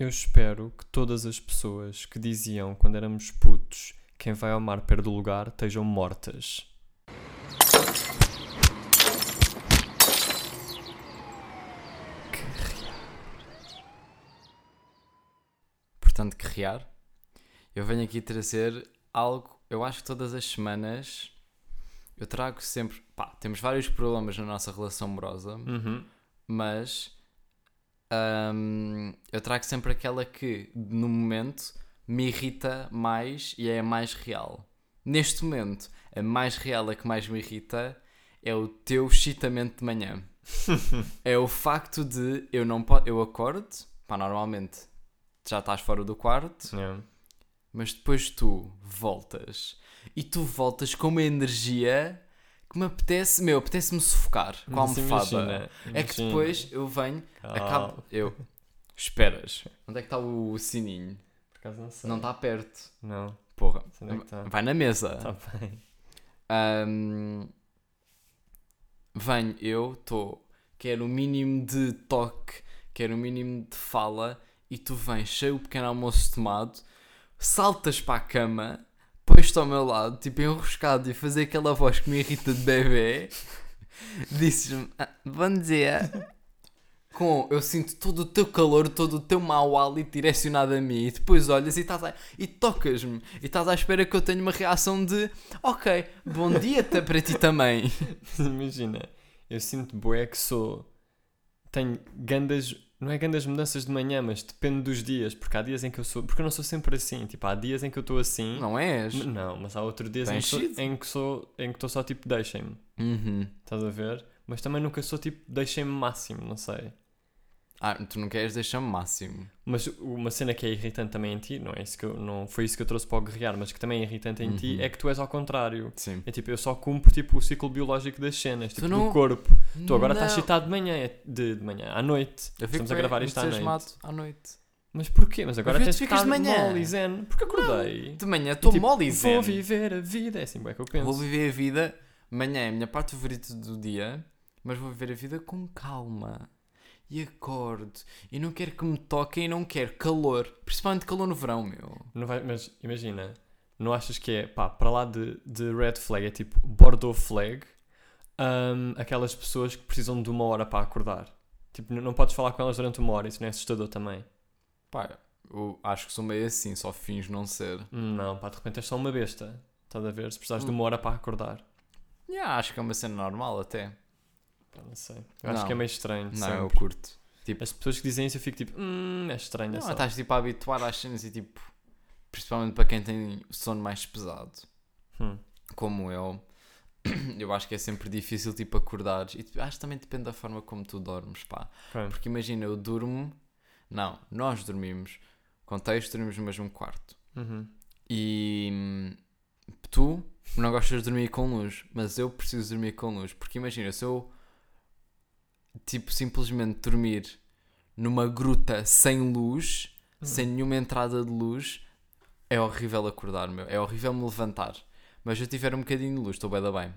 Eu espero que todas as pessoas que diziam quando éramos putos quem vai ao mar perde o lugar estejam mortas. Portanto, guerrear. Eu venho aqui trazer algo, eu acho que todas as semanas eu trago sempre. Pá, temos vários problemas na nossa relação amorosa, Uhum. mas hum, eu trago sempre aquela que, no momento, me irrita mais e é a mais real. Neste momento, a mais real, a que mais me irrita, é o teu excitamento de manhã. é o facto de eu não eu acordo, pá, normalmente já estás fora do quarto, Yeah. mas depois tu voltas e tu voltas com uma energia que me apetece, meu, apetece-me sufocar com a Mas almofada. imagina, É que imagina. depois eu venho, Ah, acabo, eu, esperas, onde é que está o sininho? Por acaso não sei. Não está perto, Não, porra, onde é que está. vai na mesa. Está bem. Ahm, venho eu, estou, quero o mínimo de toque, quero o mínimo de fala, e tu vens cheio o pequeno almoço tomado, saltas para a cama, pões-te ao meu lado, tipo enroscado, e fazer aquela voz que me irrita de bebê, dizes-me "Ah, bom dia. Com, eu sinto todo o teu calor, todo o teu mau hálito direcionado a mim, e depois olhas e, estás a- e tocas-me, e estás à espera que eu tenha uma reação de ok, bom dia tá para ti também. Imagina, eu sinto bué que sou. Tenho gandas. Não é gandas mudanças de manhã, mas depende dos dias. Porque há dias em que eu sou. Porque eu não sou sempre assim. Tipo, há dias em que eu estou assim. Não és? Não, mas há outros dias em que, sou, em que sou. Em que estou só tipo, deixem-me. Uhum. Estás a ver? Mas também nunca sou tipo, deixem-me máximo, não sei. Ah, tu não queres deixar-me máximo. Mas uma cena que é irritante também em ti, não é isso que eu, não foi isso que eu trouxe para o guerrear, mas que também é irritante em ti, Uhum. é que tu és ao contrário. Sim. É tipo, eu só cumpro tipo, o ciclo biológico das cenas, tipo, não- do corpo. Tu agora estás Não. excitado de manhã, é de, de manhã, à noite. Eu Estamos a gravar isto à noite. à noite. Mas porquê? Mas agora tens ficas de manhã. mole zen. Porque acordei. De manhã estou tipo, mole zen. Vou viver a vida, é assim bem que eu penso. Vou viver a vida. Manhã é a minha parte favorita do dia, mas vou viver a vida com calma. E acordo. E não quero que me toquem e não quero calor. Principalmente calor no verão, meu. Não vai, mas imagina, não achas que é, pá, para lá de, de red flag, é tipo Bordeaux flag, hum, aquelas pessoas que precisam de uma hora para acordar. Tipo, não, não podes falar com elas durante uma hora, isso não é assustador também. Pá, eu acho que sou meio assim, só fins não ser. Não, pá, de repente és só uma besta. Estás a ver? Se precisares de Hum. uma hora para acordar. Yeah, acho que é uma cena normal até. Não sei. Eu acho Não. que é meio estranho. Não, eu sempre. curto. Tipo, As pessoas que dizem isso eu fico tipo, hum, é estranho. é não, só. estás tipo a habituar às cenas e tipo, principalmente para quem tem o sono mais pesado, Hum. como eu, eu acho que é sempre difícil tipo acordares. E tipo, acho que também depende da forma como tu dormes, pá. Porque imagina, eu durmo. Não, nós dormimos. Contexto, dormimos no mesmo quarto. Uhum. E hum, tu não gostas de dormir com luz, mas eu preciso dormir com luz. Porque imagina, se eu tipo simplesmente dormir numa gruta sem luz, Hum. sem nenhuma entrada de luz, é horrível acordar, meu. É horrível me levantar. Mas eu tiver um bocadinho de luz, estou bem da bem.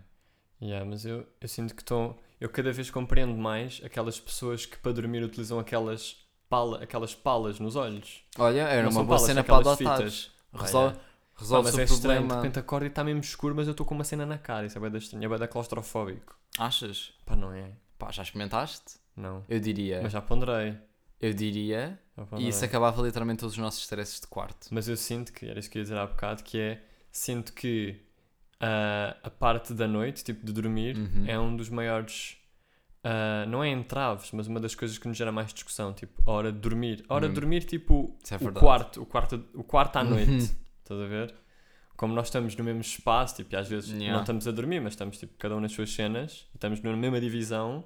Yeah, mas eu, eu sinto que estou. Eu cada vez compreendo mais aquelas pessoas que para dormir utilizam aquelas, pala, aquelas palas nos olhos. Olha, era Não uma boa palas, cena para adotar. fitas. Resolve, Ah. Pá, resolve mas o é estranho, de repente acordo e está mesmo escuro, mas eu estou com uma cena na cara. Isso é bem estranho, é bem da claustrofóbico. Achas? Pá, não é? Já experimentaste? Não. Eu diria. Mas já ponderei. Eu diria. Já E ponderei. isso acabava literalmente todos os nossos stresses de quarto. Mas eu sinto que, era isso que eu ia dizer há bocado, que é, sinto que ah, a parte da noite, tipo de dormir, Uhum. é um dos maiores, ah, não é entraves, mas uma das coisas que nos gera mais discussão, tipo, a hora de dormir. A hora de Hum. dormir, tipo, é o quarto, o quarto, o quarto à noite, Uhum. estás a ver? Como nós estamos no mesmo espaço, tipo, e às vezes Yeah. não estamos a dormir, mas estamos, tipo, cada um nas suas cenas, estamos na mesma divisão,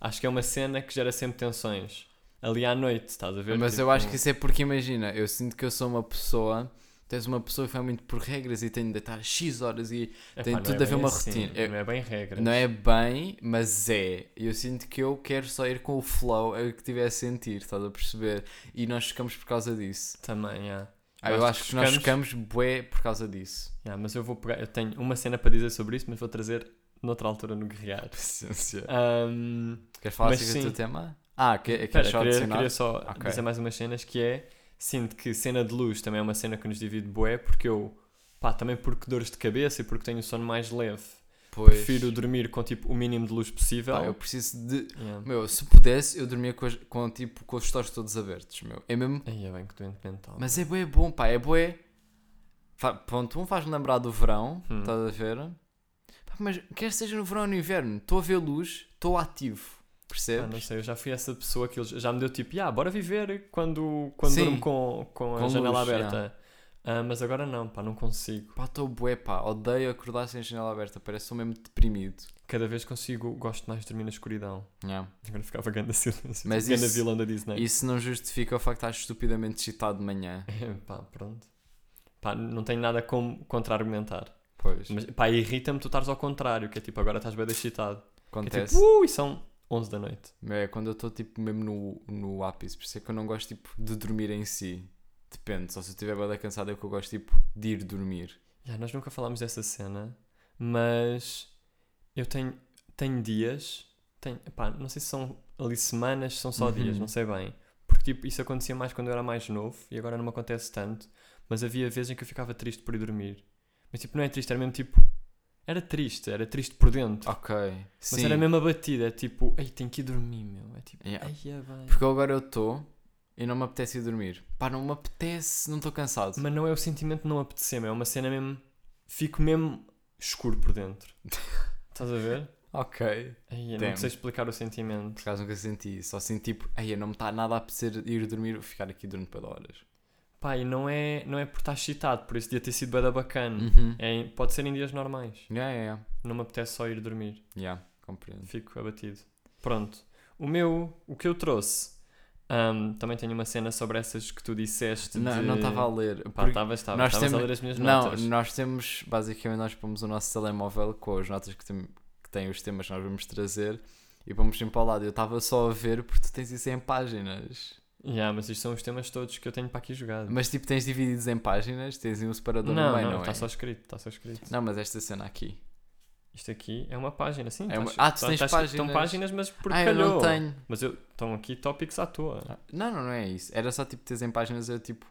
acho que é uma cena que gera sempre tensões. Ali à noite, estás a ver? Mas eu Tipo, acho que isso é porque, imagina, eu sinto que eu sou uma pessoa. Tens uma pessoa que vai muito por regras e tem de deitar X horas e epá, tem não tudo é a ver uma assim, rotina. Eu- Não é bem regra. não é bem, mas é. Eu sinto que eu quero só ir com o flow, é o que tiver a sentir, estás a perceber? E nós ficamos por causa disso. Também, yeah. Ah, Eu eu acho que nós ficamos- ficamos bué por causa disso. Yeah, mas eu vou pegar, eu tenho uma cena para dizer sobre isso, mas vou trazer noutra altura no guerrear. Paciência. Ahm, Queres falar do sim. teu tema? Ah, que, espera, queres só queria, adicionar? queria só Ok. dizer mais umas cenas que é sinto que cena de luz também é uma cena que nos divide bué, porque eu, pá, também porque dores de cabeça e porque tenho o sono mais leve, Pois. prefiro dormir com tipo o mínimo de luz possível. Pá, eu preciso de. Yeah. Meu, se pudesse, eu dormia com, com, tipo, com os stores todos abertos, meu. É mesmo. Aí é bem que doente mental. Mas é bué bom, pá, é bué. Ponto um faz-me lembrar do verão, Hum. estás a ver? Mas quer seja no verão ou no inverno, estou a ver luz, estou ativo, Ah, não percebes? sei, eu já fui essa pessoa que já me deu tipo, yeah, bora viver quando, quando Sim. durmo com, com a Com janela luz, aberta. Ah, mas agora não, pá, não consigo. Pá, estou bué, pá, odeio acordar sem a janela aberta, parece que sou mesmo deprimido. Cada vez consigo, gosto mais de dormir na escuridão. Yeah. Agora ficava grande silêncio. Mas grande isso- vilão da Disney. Isso não justifica o facto de estar estupidamente excitado de manhã. É, pá, pronto. Pá, não tenho nada como contra-argumentar. Pois, Mas, pá, irrita-me tu estares ao contrário, que é tipo, agora estás bem excitado. Que é acontece. tipo, uh, e são 11 da noite. É quando eu estou tipo mesmo no, no ápice, por isso é que eu não gosto tipo de dormir em si. Depende, só se eu estiver bem cansado é que eu gosto tipo de ir dormir. Já, nós nunca falámos dessa cena, mas eu tenho, tenho dias, tenho, pá, não sei se são ali semanas, se são só Uhum. dias, não sei bem. Porque tipo, isso acontecia mais quando eu era mais novo e agora não me acontece tanto. Mas havia vezes em que eu ficava triste por ir dormir. Mas tipo, não é triste, era mesmo tipo. Era triste, era triste por dentro. Ok. mas Sim. era mesmo abatida, é tipo, ei, tenho que ir dormir, meu. É tipo, Yeah. ai, é bem. Porque agora eu estou e não me apetece ir dormir. Pá, não me apetece, não estou cansado. Mas não é o sentimento de não apetecer, meu, é uma cena mesmo. Fico mesmo escuro por dentro. Estás a ver? Ok. Ai, eu não sei explicar o sentimento. Por acaso nunca senti isso. Só sinto tipo, aí não me está nada a apetecer ir dormir, vou ficar aqui durante para horas. Pá, e não é, não é por estar excitado, por esse dia ter sido bada bacana. Uhum. É, pode ser em dias normais. Yeah, yeah, yeah. Não me apetece só ir dormir. Yeah, compreendo. Fico abatido. Pronto. O meu, o que eu trouxe. ahm, também tenho uma cena sobre essas que tu disseste. Não, de... não estava a ler. Pá, estavas, estavas. Estavas a ler as minhas Não, notas. nós temos, basicamente, nós pomos o nosso telemóvel com as notas que, tem, que têm os temas que nós vamos trazer e pomos sempre ao lado. Eu estava só a ver porque tu tens isso em páginas. Yeah, mas isto são os temas todos que eu tenho para aqui jogado. Mas tipo, tens divididos em páginas, tens um separador não, no meio, não, não, está é? só escrito, está só escrito. Não, mas esta cena aqui. Isto aqui é uma página, sim. É tá uma- Ah, tu tá- tens tá escrito- Estão páginas. páginas, mas porque ah, eu calhou. não tenho. Mas eu, estão aqui tópicos à toa. Não, não, não é isso. Era só tipo, teres em páginas, eu tipo.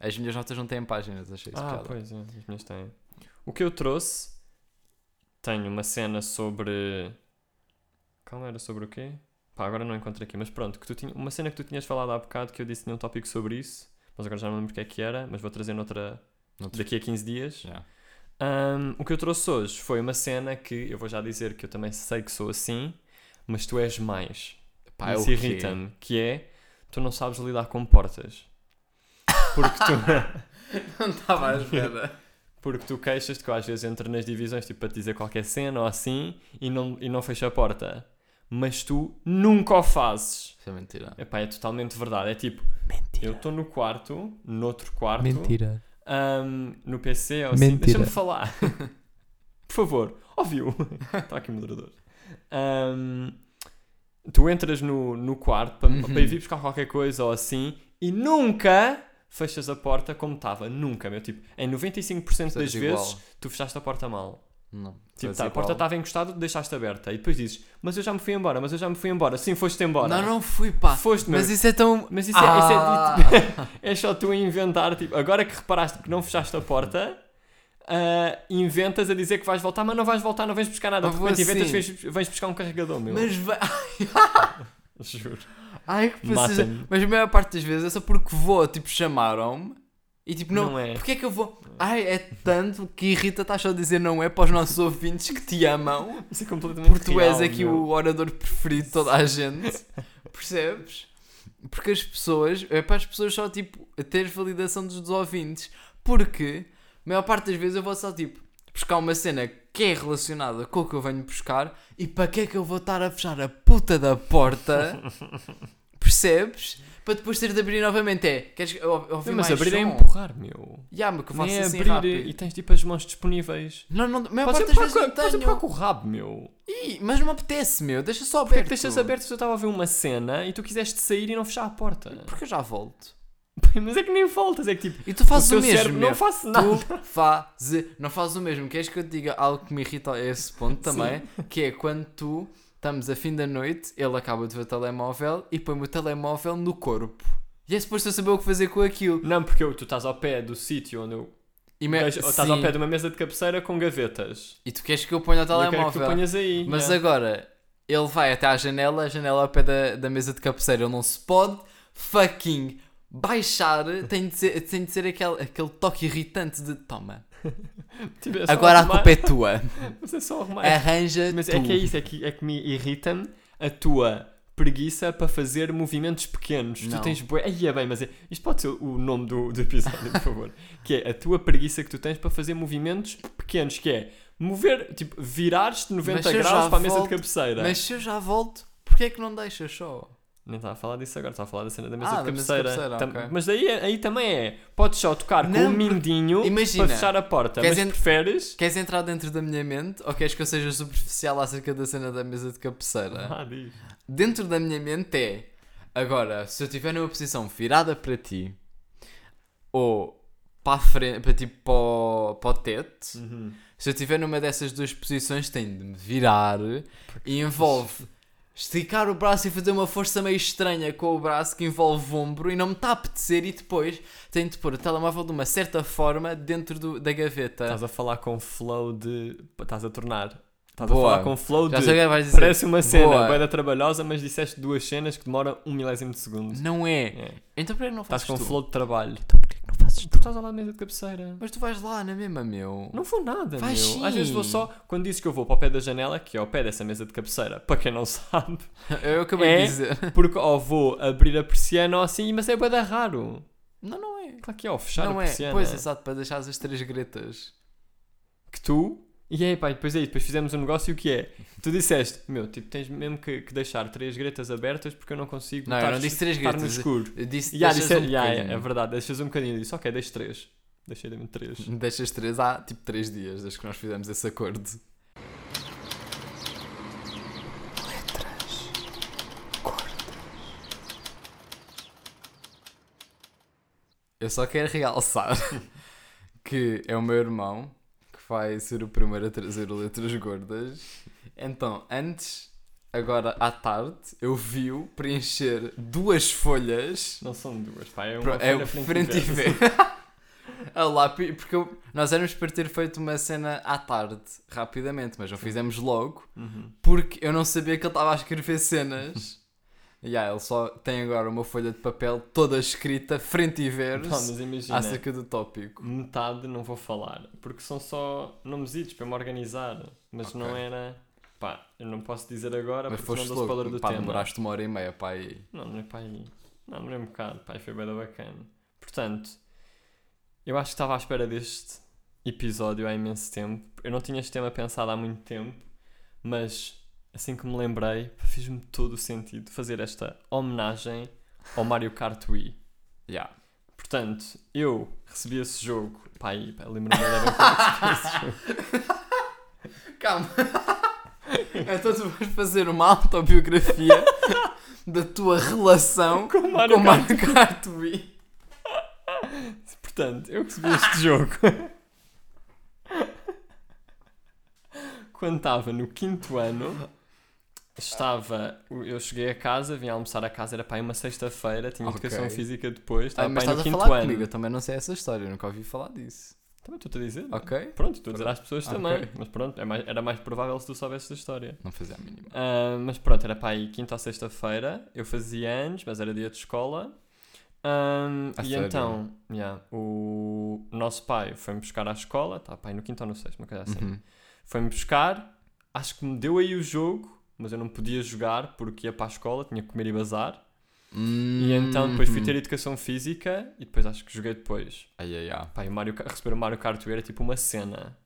As minhas notas não têm páginas, achei isso Ah, piada. pois é, as minhas têm. O que eu trouxe, tenho uma cena sobre. Calma, era sobre o quê? Pá, agora não encontro aqui, mas pronto, que tu tinha... uma cena que tu tinhas falado há bocado que eu disse tinha um tópico sobre isso, mas agora já não lembro o que é que era, mas vou trazer noutra Noutro- daqui a 15 dias. Já. Ahm, o que eu trouxe hoje foi uma cena que eu vou já dizer que eu também sei que sou assim, mas tu és mais. Pá, é Isso quê? irrita-me, que é tu não sabes lidar com portas. Porque tu. Não estava à espera. Porque tu queixas-te que eu às vezes entro nas divisões tipo, para te dizer qualquer cena ou assim e não, e não fecho a porta. Mas tu nunca o fazes. Isso é mentira. Epá, é totalmente verdade. É tipo, Mentira. eu estou no quarto, noutro quarto, Mentira. ahm, no PC ou assim. Mentira. Deixa-me falar. Por favor, ouviu? Está aqui o moderador. Ahm, tu entras no, no quarto para, Uhum. para ir buscar qualquer coisa ou assim e nunca fechas a porta como estava. Nunca, meu. Tipo, em 95% das Estás vezes igual. tu fechaste a porta mal. Não. Tipo, tá, a porta estava encostada, deixaste aberta. E depois dizes, mas eu já me fui embora, mas eu já me fui embora. Sim, foste embora. Não, não fui, pá. Foste, meu. Mas isso é tão. Mas isso, é, isso é Ah! dito- é só tu a inventar. Tipo, agora que reparaste que não fechaste a porta, ah, inventas a dizer que vais voltar, mas não vais voltar, não vens buscar nada. De Ah, repente inventas, assim. vens, vens buscar um carregador, meu. Mas vai. Juro. Ai, que precisa. Mas a maior parte das vezes é só porque vou, tipo, chamaram-me e tipo, não. Não é. Porquê é que eu vou. Ai, é tanto que irrita, estás só a dizer não é para os nossos ouvintes que te amam. Isso é completamente Porque tu és aqui meu. o orador preferido de toda a gente. Percebes? Porque as pessoas, é para as pessoas só tipo ter validação dos, dos ouvintes. Porque a maior parte das vezes eu vou só tipo buscar uma cena que é relacionada com o que eu venho buscar e para que é que eu vou estar a fechar a puta da porta? Percebes? Para depois ter de abrir novamente. É, queres ou- ouvir Não, mas mais abrir é som? empurrar, meu. Ya, mas que eu faço Nem é assim abrir rápido. e tens tipo as mãos disponíveis. Não, não, a maior Podes parte das vezes não podes tenho. empurrar com o rabo, meu. Ih, mas não me apetece, meu. Deixa só Porquê é aberto. que deixas aberto se eu estava a ver uma cena e tu quiseste sair e não fechar a porta? Porque eu já volto. Mas é que nem voltas, é que tipo, E tu fazes o o, mesmo, cérebro não faço nada. Tu fazes, não fazes o mesmo. Queres que eu te diga algo que me irrita a esse ponto também? Que é quando tu estamos a fim da noite, ele acaba de ver o telemóvel e põe-me o telemóvel no corpo. E é suposto eu saber o que fazer com aquilo. Não, porque tu estás ao pé do sítio onde eu. E, me... Ou estás ao pé de uma mesa de cabeceira com gavetas. e tu queres que eu ponha o E eu quero que tu telemóvel. ponhas aí. Mas yeah. agora, ele vai até à janela, a janela é ao pé da, da mesa de cabeceira. Ele não se pode fucking baixar. Tem de ser, tem de ser aquele, aquele toque irritante de toma. Tipo, é Agora a arrumar- culpa é tua. Mas é só arrumar. Arranja Mas tu. é que é isso, é que, é que me irrita-me a tua preguiça para fazer movimentos pequenos. Não. Tu tens bué... Aí é bem, mas é... isto pode ser o nome do, do episódio, por favor. que é a tua preguiça que tu tens para fazer movimentos pequenos, que é mover, tipo, virares-te 90 Mas eu graus para a mesa volto, de cabeceira. Mas se eu já volto, porquê é que não deixas só? Nem estava a falar disso agora, estava a falar da cena da mesa Ah, de da mesa de cabeceira. cabeceira, Tam- ok. Mas daí aí também é, podes só tocar com Não, um mindinho imagina, para fechar a porta, mas en- preferes... Queres entrar dentro da minha mente ou queres que eu seja superficial acerca da cena da mesa de cabeceira? Ah, diz. Dentro da minha mente é agora, se eu estiver numa posição virada para ti ou para a frente, para tipo para o, para o teto, Uhum. se eu estiver numa dessas duas posições, tenho de me virar e envolve esticar o braço e fazer uma força meio estranha com o braço que envolve o ombro e não me está a apetecer e depois tenho de pôr o telemóvel de uma certa forma dentro do- da gaveta. Estás a falar com flow de... Estás a tornar... Estás Boa. a falar com flow Já de... sei o que vais dizer. Parece uma cena Boa. bem trabalhosa, mas disseste duas cenas que demoram um milésimo de segundo. Não é. É. Então que não Estás fazes com tu? flow de trabalho. Não fazes Tu tu? estás lado da mesa de cabeceira. Mas tu vais lá na mesma, meu. Não vou nada, Vais meu. sim. Às vezes vou só... Quando dizes que eu vou para o pé da janela, que é ao pé dessa mesa de cabeceira, para quem não sabe, Eu acabei É? de dizer. porque ou vou abrir a persiana ou assim, mas é bué raro. Não, não é. Claro que é, ao fechar não a é. persiana. Pois, exato, para deixar as três gretas. que tu. E aí, pá, e depois aí, depois fizemos um negócio que é. Tu disseste, meu, tipo, tens mesmo que, que deixar três gretas abertas porque eu não consigo Não, eu estar, não disse três estar no gretas. escuro. Eu disse deixas disse, um ya, bocadinho. é verdade, deixas um bocadinho. Eu disse, ok, deixo três. Deixei de três. Deixas três há tipo três dias desde que nós fizemos esse acordo. Eu só quero realçar que é o meu irmão vai ser o primeiro a trazer letras gordas. Então, antes, agora à tarde, eu vi-o preencher duas folhas Não são duas, pá, é uma Pro- é o folha frente e ver. A lápis, porque eu- nós éramos para ter feito uma cena à tarde, rapidamente, mas não fizemos logo, Uhum. porque eu não sabia que ele estava a escrever cenas. E yeah, ele só tem agora uma folha de papel toda escrita, frente e Pá, verso, mas imagina, acerca do tópico. metade não vou falar, porque são só nomesitos para me organizar. Mas Ok. não era. Pá, eu não posso dizer agora Mas porque não dou spoiler do pá, tema. demoraste uma hora e meia, pá, aí. Não, não é para aí. Não, não é um bocado, pá, foi bem bacana. Portanto, eu acho que estava à espera deste episódio há imenso tempo. Eu não tinha este tema pensado há muito tempo, mas assim que me lembrei, pá, fez-me todo o sentido fazer esta homenagem ao Mario Kart Wii. Yeah. Portanto, eu recebi esse jogo, pá, aí, pá, lembro-me bem esse jogo. Calma. então tu vais fazer uma autobiografia da tua relação Com o Mario com o Kart. Mario Kart Wii. Portanto, eu recebi este jogo quando estava no quinto ano. Estava, eu cheguei a casa, vim almoçar a casa, era para aí uma sexta-feira, tinha Ok. educação física depois, Ah, estava mas para aí estás no a falar ano. comigo, eu também não sei essa história, nunca ouvi falar disso. Também estou-te a dizer. Ok? Pronto, estou a dizer às pessoas Ok. também, mas pronto, é mais- era mais provável se tu soubesses a história. Não fazia a mínima. Ah, mas pronto, era para aí quinta ou sexta-feira, eu fazia anos, mas era dia de escola. A e sério? então, yeah, o nosso pai foi-me buscar à escola, tá, pai, no quinto ou no sexto, uma coisa assim. Uhum. Foi-me buscar, acho que me deu aí o jogo, mas eu não podia jogar porque ia para a escola, tinha que comer e bazar. E então depois fui ter educação física e depois acho que joguei depois. Ai, ai, ai. Pai, Mario, receber o Mario Kart era tipo uma cena.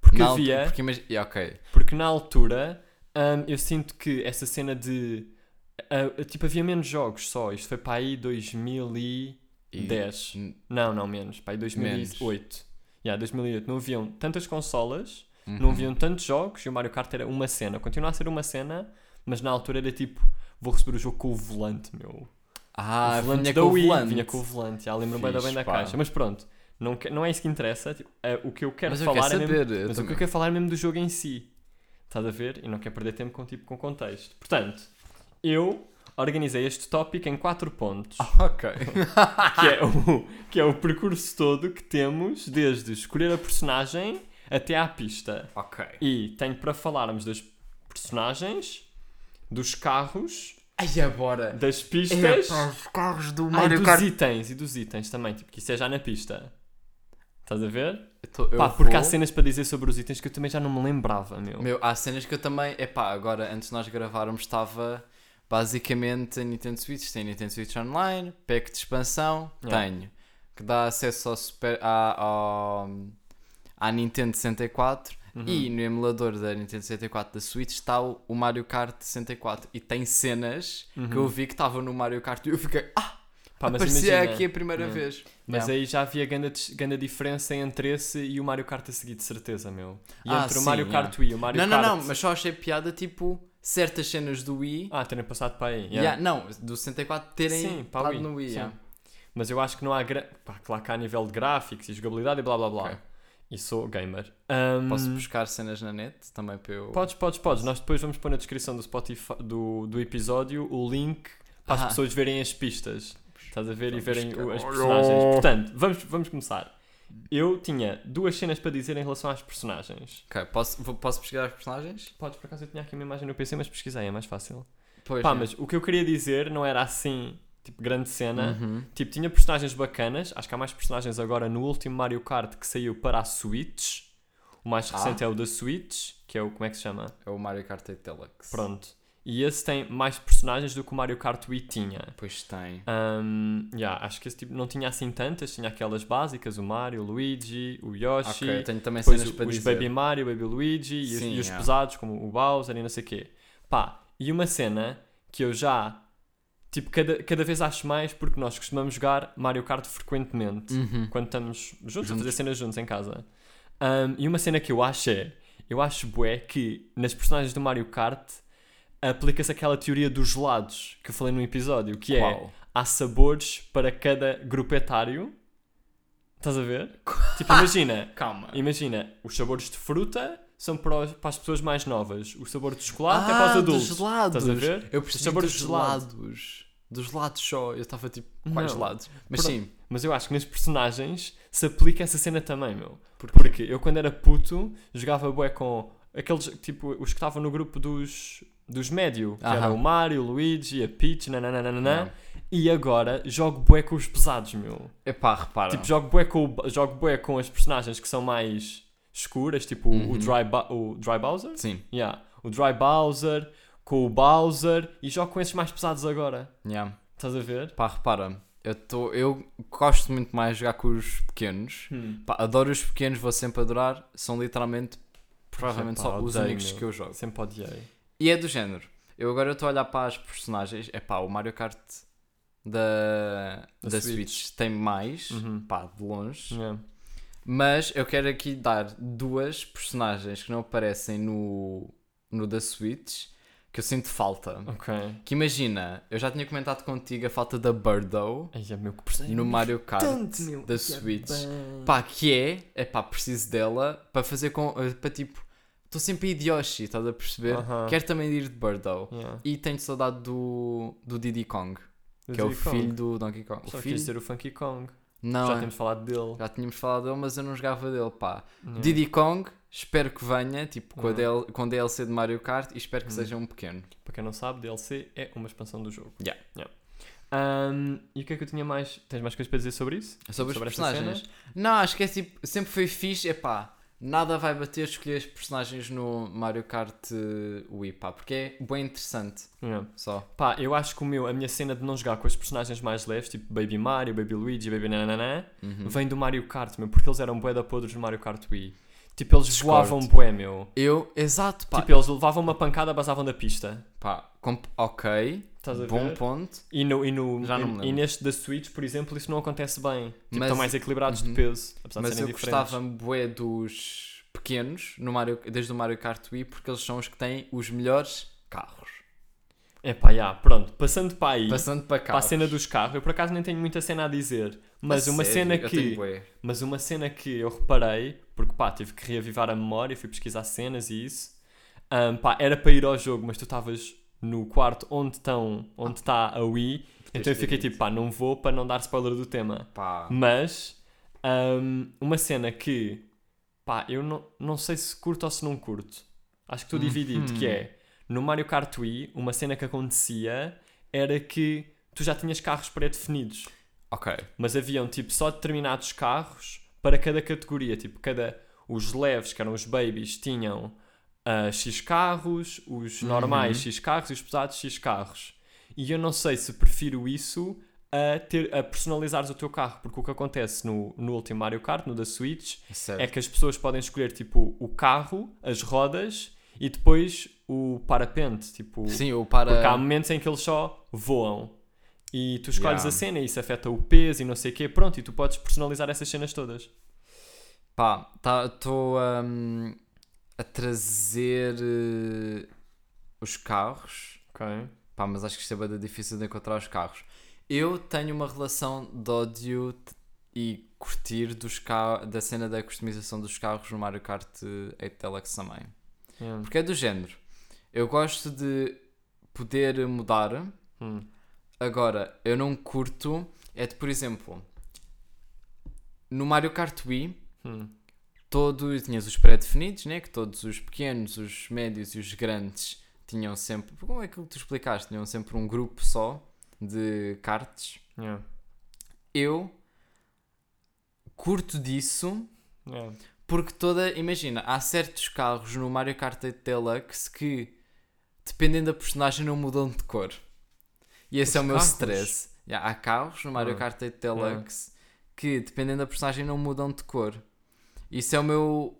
Porque Na havia. altura- Porque imagina. yeah, ok. Porque na altura hum, eu sinto que essa cena de. ah, tipo, havia menos jogos só. Isto foi para aí 2010. E- Não, não, menos. Para aí 2008. Yeah, 2008. Não haviam tantas consolas, não Uhum. haviam tantos jogos e o Mario Kart era uma cena. Continua a ser uma cena, mas na altura era tipo: vou receber o jogo com o volante, meu. Ah, o volante vinha da com o volante. vinha com o volante. Já lembro bem da bem da caixa. Mas pronto, não, não é isso que interessa. Tipo, ah, o que eu quero Mas eu falar quero é mesmo eu mas o que também- eu quero falar é mesmo do jogo em si. Estás a ver? E não quero perder tempo com, tipo, com contexto. Portanto, eu organizei este tópico em quatro pontos, Ok. que, é o, que é o percurso todo que temos desde escolher a personagem até à pista. ok. E tenho para falarmos das personagens, dos carros, Ai, agora. das pistas Epá, os carros do ah, e Mario dos Kart. itens. E dos itens também, tipo, que isso é já na pista. Estás a ver? Eu tô- eu Pá, porque há vou- cenas para dizer sobre os itens que eu também já não me lembrava, meu. Meu, há cenas que eu também. Epá, agora antes de nós gravarmos estava basicamente a Nintendo Switch. Tem Nintendo Switch Online, pack de expansão, Yeah. tenho. Que dá acesso ao super, à, ao- à Nintendo 64 Uhum. e no emulador da Nintendo 64 da Switch está o, o Mario Kart 64 e tem cenas que eu Uhum. vi que estavam no Mario Kart e eu fiquei, ah, Pá, mas aparecia imagina, aqui a primeira Yeah. vez. Mas aí já havia grande, grande diferença entre esse e o Mario Kart a seguir, de certeza, meu. E Ah, entre o sim, Mario yeah. Kart Wii e o Mario Não, não, Kart... não, mas só achei piada tipo certas cenas do Wii. Ah, terem passado para aí. yeah. Yeah, não, do 64 terem Sim, para estado o Wii, no Wii. sim. yeah. Mas eu acho que não há... Gra... Pá, claro que há nível de gráficos e jogabilidade e blá blá blá. Ok. E sou gamer. Ahm, Posso buscar cenas na net também para eu. Podes, podes, podes. Nós depois vamos pôr na descrição do Spotify do, do episódio o link para as Ah. pessoas verem as pistas. Estás a ver e Vamos verem o- as buscar. personagens. Portanto, vamos, vamos começar. Eu tinha duas cenas para dizer em relação às personagens. Ok, posso, vou- posso pesquisar os personagens? Podes, por acaso eu tinha aqui uma imagem no PC, mas pesquisei, é mais fácil. Pois. Pá, né? mas o que eu queria dizer não era assim, tipo, grande cena. Uhum. Tipo, tinha personagens bacanas. Acho que há mais personagens agora no último Mario Kart que saiu para a Switch. O mais Ah. recente é o da Switch, que é o. Como é que se chama? É o Mario Kart 8 Deluxe. Pronto. E esse tem mais personagens do que o Mario Kart Wii tinha. Pois tem. Um, yeah, acho que esse tipo não tinha assim tantas, tinha aquelas básicas, o Mario, o Luigi, o Yoshi, Ok, tenho também cenas o- para os dizer. Baby Mario, Baby Luigi e, os- Sim, e os yeah. pesados como o Bowser e não sei o quê. Pá, e uma cena que eu já, tipo, cada, cada vez acho mais porque nós costumamos jogar Mario Kart frequentemente Uhum. quando estamos juntos, a Juntos. fazer cenas juntos em casa. Um, e uma cena que eu acho é, eu acho bué que nas personagens do Mario Kart aplica-se aquela teoria dos gelados que eu falei no episódio, que é Qual? há sabores para cada grupo etário. Estás a ver? tipo, imagina, Calma. imagina, os sabores de fruta são para, os- para as pessoas mais novas, o sabor de chocolate é para os Ah, adultos. dos gelados. Estás a ver? Eu percebi dos de gelado. gelados. Dos gelados só. Eu estava tipo, quais Não. gelados? Mas Pronto. sim. Mas eu acho que nas personagens se aplica essa cena também, meu. Porquê? Porque eu quando era puto jogava bué com aqueles, tipo, os que estavam no grupo dos, dos médio, que era Aham. o Mario, o Luigi, a Peach, nananana, e agora jogo bué com os pesados, meu. Epá, repara. Tipo, jogo bué, com, jogo bué com as personagens que são mais escuras, tipo o- Uhum. o, Dry o Dry Bowser, Sim. yeah. o Dry Bowser, com o Bowser, e jogo com esses mais pesados agora. Yeah. Estás a ver? Pá, repara. Eu, tô, eu gosto muito mais de jogar com os pequenos. Pá, adoro os pequenos, vou sempre adorar. São literalmente, provavelmente, só os únicos que eu jogo. Sempre odiei. E é do género. Eu agora estou a olhar para as personagens. É pá, o Mario Kart da, Da da, Switch. Switch. tem mais. Uhum. Pá, de longe. Yeah. Mas eu quero aqui dar duas personagens que não aparecem no, no da Switch que eu sinto falta. Ok. Que imagina, eu já tinha comentado contigo a falta da Birdo Ai, é meu que no Mario Kart tanto, meu. da Ai, Switch. bem. Pá, que é, é pá, preciso dela para fazer com. eh, para tipo. Estou sempre a ir de Yoshi, estás a perceber? Aham. Quero também ir de Birdo. Yeah. E tenho saudade do, do Diddy Kong, Do que é o Diddy Kong. filho do Donkey Kong. Só O quis filho? dizer o Funky Kong. Não, Já é- temos falado dele. já tínhamos falado dele, mas eu não jogava dele, pá. Yeah. Diddy Kong, espero que venha, tipo, com, a Uhum. DL, com DLC de Mario Kart e espero que Uhum. seja um pequeno. Para quem não sabe, DLC é uma expansão do jogo. Yeah. Um, e o que é que eu tinha mais? Tens mais coisas para dizer sobre isso? Sobre, Sobre esta personagens. Não, acho que é tipo, sempre foi fixe, é pá. Nada vai bater escolher os personagens no Mario Kart eh, Wii, pá, porque é bem interessante. Yeah. Só. Pá, eu acho que o meu, a minha cena de não jogar com os personagens mais leves, tipo Baby Mario, Baby Luigi, Baby Nananã, Uhum. vem do Mario Kart, meu, porque eles eram bué da podres no Mario Kart Wii. Tipo, eles Discordo. voavam bué, meu. Eu, exato, pá. Tipo, eles levavam uma pancada, basavam da pista. pá comp- ok, Estás a bom ver? ponto. E, no, e, no, Já não me e, lembro. e neste da Switch, por exemplo, isso não acontece bem. Tipo, Mas- estão mais equilibrados de Uhum. peso, apesar de Mas serem eu diferentes. gostava bué dos pequenos, no Mario, desde o Mario Kart Wii, porque eles são os que têm os melhores carros. É pá, já, pronto. Passando para aí, Passando para para a carros. cena dos carros, eu por acaso nem tenho muita cena a dizer. Mas A uma sério? cena Eu que... bué. Mas uma cena que eu reparei, porque pá, tive que reavivar a memória, fui pesquisar cenas e isso, ahm, pá, era para ir ao jogo, mas tu estavas no quarto onde estão, onde está a Wii. Então eu fiquei tipo, pá, não vou para não dar spoiler do tema. Pá. Mas hum, uma cena que pá, eu não, não sei se curto ou se não curto. Acho que estou dividido, Uhum. que é no Mario Kart Wii, uma cena que acontecia era que tu já tinhas carros pré-definidos, Ok. mas haviam tipo só determinados carros para cada categoria, tipo, cada os leves, que eram os babies, tinham ah, X carros, os Uhum. normais X carros e os pesados X carros. E eu não sei se prefiro isso a, ter, a personalizares o teu carro, porque o que acontece no, no último Mario Kart, no da Switch, Certo. é que as pessoas podem escolher tipo o carro, as rodas e depois o parapente, tipo, Sim, ou para. porque há momentos em que eles só voam. E tu escolhes Yeah. a cena e isso afeta o peso e não sei o quê, pronto, e tu podes personalizar essas cenas todas. Pá, estou hum, a trazer eh, os carros. Ok. Pá, mas acho que isto é bem difícil de encontrar os carros. Eu tenho uma relação de ódio e curtir dos ca... da cena da customização dos carros no Mario Kart 8 Deluxe também. Yeah. Porque é do género. Eu gosto de poder mudar. Hum. Agora, eu não curto. É de, por exemplo, no Mario Kart Wii, Hum. Todo, tinhas os pré-definidos, né? Que todos os pequenos, os médios e os grandes tinham sempre. Como é que tu explicaste? Tinham sempre um grupo só de karts. Yeah. Eu curto disso Yeah. porque toda. Imagina, há certos carros no Mario Kart 8 Deluxe que, dependendo da personagem, não mudam de cor. E esse Os é o meu carros? stress. Yeah, há carros no Mario Ah. Kart 8 Deluxe que, dependendo da personagem, não mudam de cor. Isso é o meu.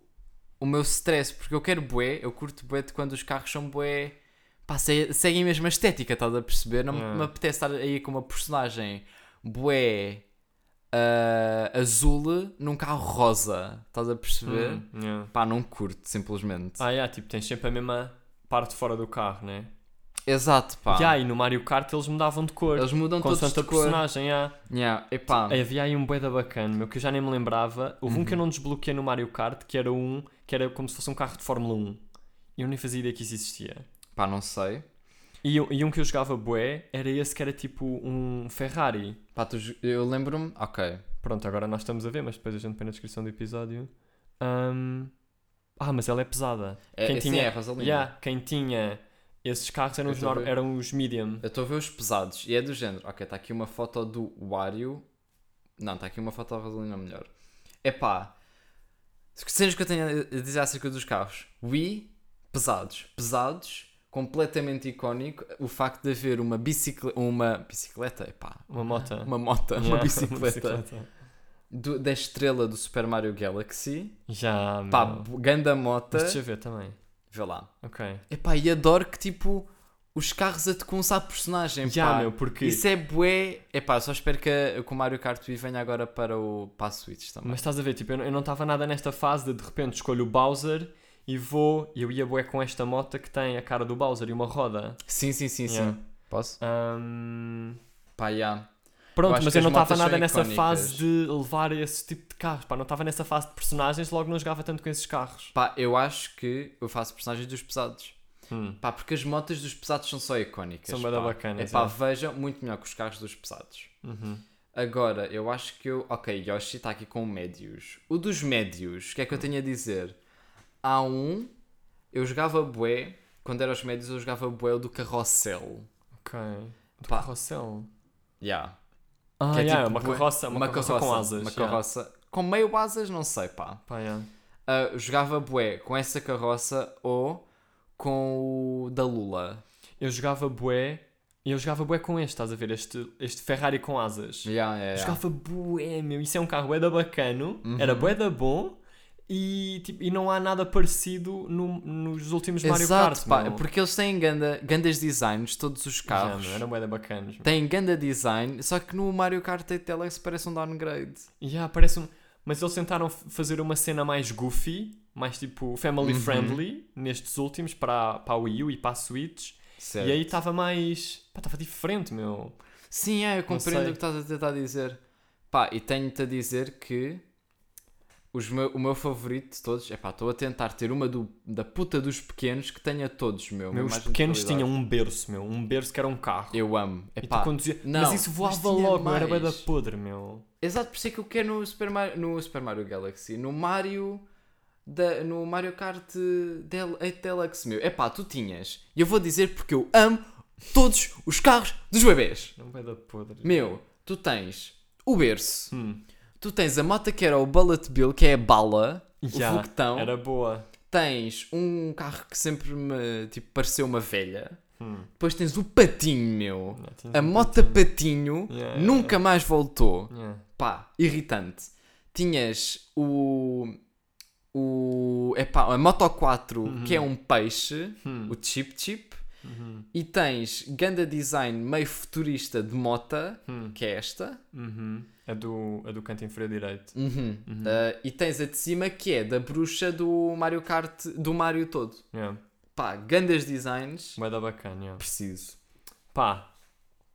O meu stress, porque eu quero bué, eu curto bué de quando os carros são bué. Pá, se- seguem a mesma estética, estás a perceber? Não me- Yeah. me apetece estar aí com uma personagem bué ah, azul num carro rosa, estás a perceber? Hum, yeah. Pá, não curto, simplesmente. Ah, yeah, tipo, tens sempre a mesma parte fora do carro, né? Exato, pá. Yeah, e no Mario Kart eles mudavam de cor. Eles mudam todos de a cor. personagem, yeah. Yeah, epá. Havia aí um bué da bacana, meu, que eu já nem me lembrava. Houve Uhum. um que eu não desbloqueei no Mario Kart, que era um, que era como se fosse um carro de Fórmula 1. E eu nem fazia ideia que isso existia. Pá, não sei. E, um- e um que eu jogava bué, era esse que era tipo um Ferrari. Pá, tu, eu lembro-me. Ok. Pronto, agora nós estamos a ver, mas depois a gente põe na descrição do episódio. Ahm, Ah, mas ela é pesada. É, Quem sim, tinha- é, Rosalina. Yeah, quem tinha esses carros eram os, eram os medium. Eu estou a ver os pesados e é do género. Ok, está aqui uma foto do Wario. Não, está aqui uma foto da Rosalina melhor. Epá. Cenas que eu tenho a dizer acerca dos carros. Wii, pesados. Pesados, completamente icónico. O facto de haver uma bicicleta. Uma bicicleta? Epá. Uma moto. Uma moto, Yeah, uma bicicleta. bicicleta. do- da estrela do Super Mario Galaxy. Já, Pá, meu. ganda mota. Mas deixa eu ver também. Vê lá. Ok. Epá, e adoro que tipo. Os carros a te a personagem. Já, pá. meu, porque. Isso é bué. Epá, só espero que, a- que o Mario Kart Wii venha agora para o para a Switch também. Mas estás a ver, tipo, eu não- eu não estava nada nesta fase de de repente escolho o Bowser e vou. Eu ia bué com esta moto que tem a cara do Bowser e uma roda. Sim, sim, sim, Yeah. sim. Posso? Ahm, Pá, já. Eu Pronto, acho mas eu não estava nada nessa icónicas. fase de levar esse tipo de carros. Pá, não estava nessa fase de personagens, logo não jogava tanto com esses carros. Pá, eu acho que eu faço personagens dos pesados. Hum. Pá, porque as motas dos pesados são só icónicas. São da bacanas, É pá, é. vejam, muito melhor que os carros dos pesados. Uhum. Agora, eu acho que eu. Ok, Yoshi está aqui com médios. O dos médios, o que é que eu tenho a dizer? Há um. Eu jogava bué. Quando era os médios, eu jogava bué o do carrossel. Ok. Do Pá. carrossel. Yeah. Ah, Que é yeah, tipo uma carroça, uma, carroça, com asas. Uma yeah. carroça. Com meio asas, não sei, pá. Pá, yeah. Ah, jogava bué com essa carroça ou com o da Lula. Eu jogava bué. E eu jogava bué com este, estás a ver? Este, este Ferrari com asas. Yeah, yeah, yeah. Jogava bué, meu. Isso é um carro bué da bacano. Uhum. Era bué da bom. E, tipo, e não há nada parecido no- nos últimos Mario Exato, Kart, pá, meu. porque eles têm ganda, gandas designs, todos os carros. meu, eram bacanos. Têm ganda design, só que no Mario Kart 8 Deluxe parece um downgrade. Yeah, parece um... Mas eles tentaram fazer uma cena mais goofy, mais tipo family Uhum. friendly, nestes últimos, para, para a Wii U e para a Switch. Certo. E aí estava mais. Estava diferente, meu. Sim, é, eu compreendo o que estás a tentar dizer. Pá, e tenho-te a dizer que meu, o meu favorito de todos, é pá, estou a tentar ter uma do, da puta dos pequenos que tenha todos, meu. Meu, os pequenos tinham um berço, meu. Um berço que era um carro. Eu amo. E tu Epá, conduzia... não, mas isso mas voava tinha logo, meu, era bem da mais. podre, meu. Exato, por isso é que eu quero no Super Mario, no Super Mario Galaxy, no Mario, da, no Mario Kart Del, 8 Deluxe, meu. Epá, tu tinhas. E eu vou dizer porque eu amo todos os carros dos bebês. Não vai da podre. Meu, tu tens o berço, Hum. Tu tens a moto que era o Bullet Bill, que é a bala, Ya, o foguetão. Era boa. Tens um carro que sempre me, tipo, pareceu uma velha. Hum. Depois tens o patinho, meu. Tinhas A moto patinho Ya, ya, nunca mais voltou. Pá, irritante. Tinhas o. O. Epá, a Moto 4, que é um peixe, Hum. o Chip Chip. Uhum. E tens ganda design meio futurista de mota, Hum. que é esta. Uhum. A do, a do canto inferior direito. Uhum. Uh, e tens a de cima que é da bruxa do Mario Kart, do Mario todo. Yeah. Pá, gandas designs. Vai dar bacana, yeah. Preciso. Pá,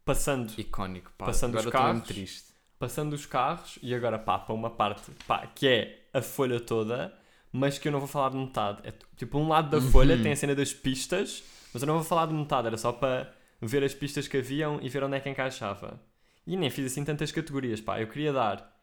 passando, Icónico, pá. Passando Agora os carros. triste. passando os carros e agora pá, para uma parte pá, que é a folha toda, mas que eu não vou falar de metade. É tipo, um lado da Uhum. folha tem a cena das pistas, mas eu não vou falar de metade, era só para ver as pistas que haviam e ver onde é que encaixava. E nem fiz assim tantas categorias, pá. Eu queria dar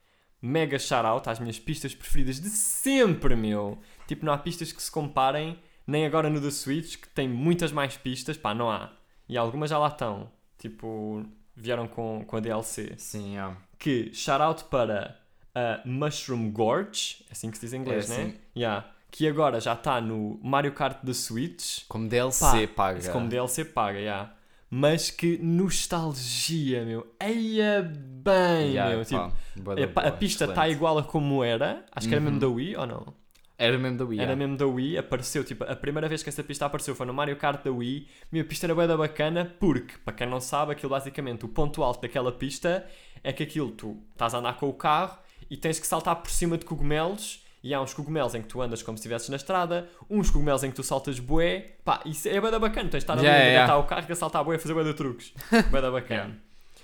mega shout-out às minhas pistas preferidas de sempre, meu. Tipo, não há pistas que se comparem, nem agora no The Switch, que tem muitas mais pistas, pá, não há. E algumas já lá estão. Tipo, vieram com, com a DLC. Sim, é. Que shout-out para a Mushroom Gorge, é assim que se diz em inglês, É né? assim. Yeah. Que agora já está no Mario Kart da Switch. Como DLC Pá, paga. Como DLC paga, yeah. Mas que nostalgia, meu. Eia bem, Yeah, meu. Tipo, da Epá, a boa, pista está igual a como era. Acho que era mesmo Uhum. da Wii ou não? Era mesmo da Wii. Era yeah. mesmo da Wii. Apareceu, tipo, a primeira vez que essa pista apareceu foi no Mario Kart da Wii. Minha pista era da bacana porque, para quem não sabe, aquilo basicamente, o ponto alto daquela pista é que aquilo, tu estás a andar com o carro e tens que saltar por cima de cogumelos. E há uns cogumelos em que tu andas como se estivesses na estrada, uns cogumelos em que tu saltas bué. Pá, isso é bué da bacana. Tens de estar ali Yeah, a yeah. o carro e a saltar bué a fazer bué de truques. bué da bacana.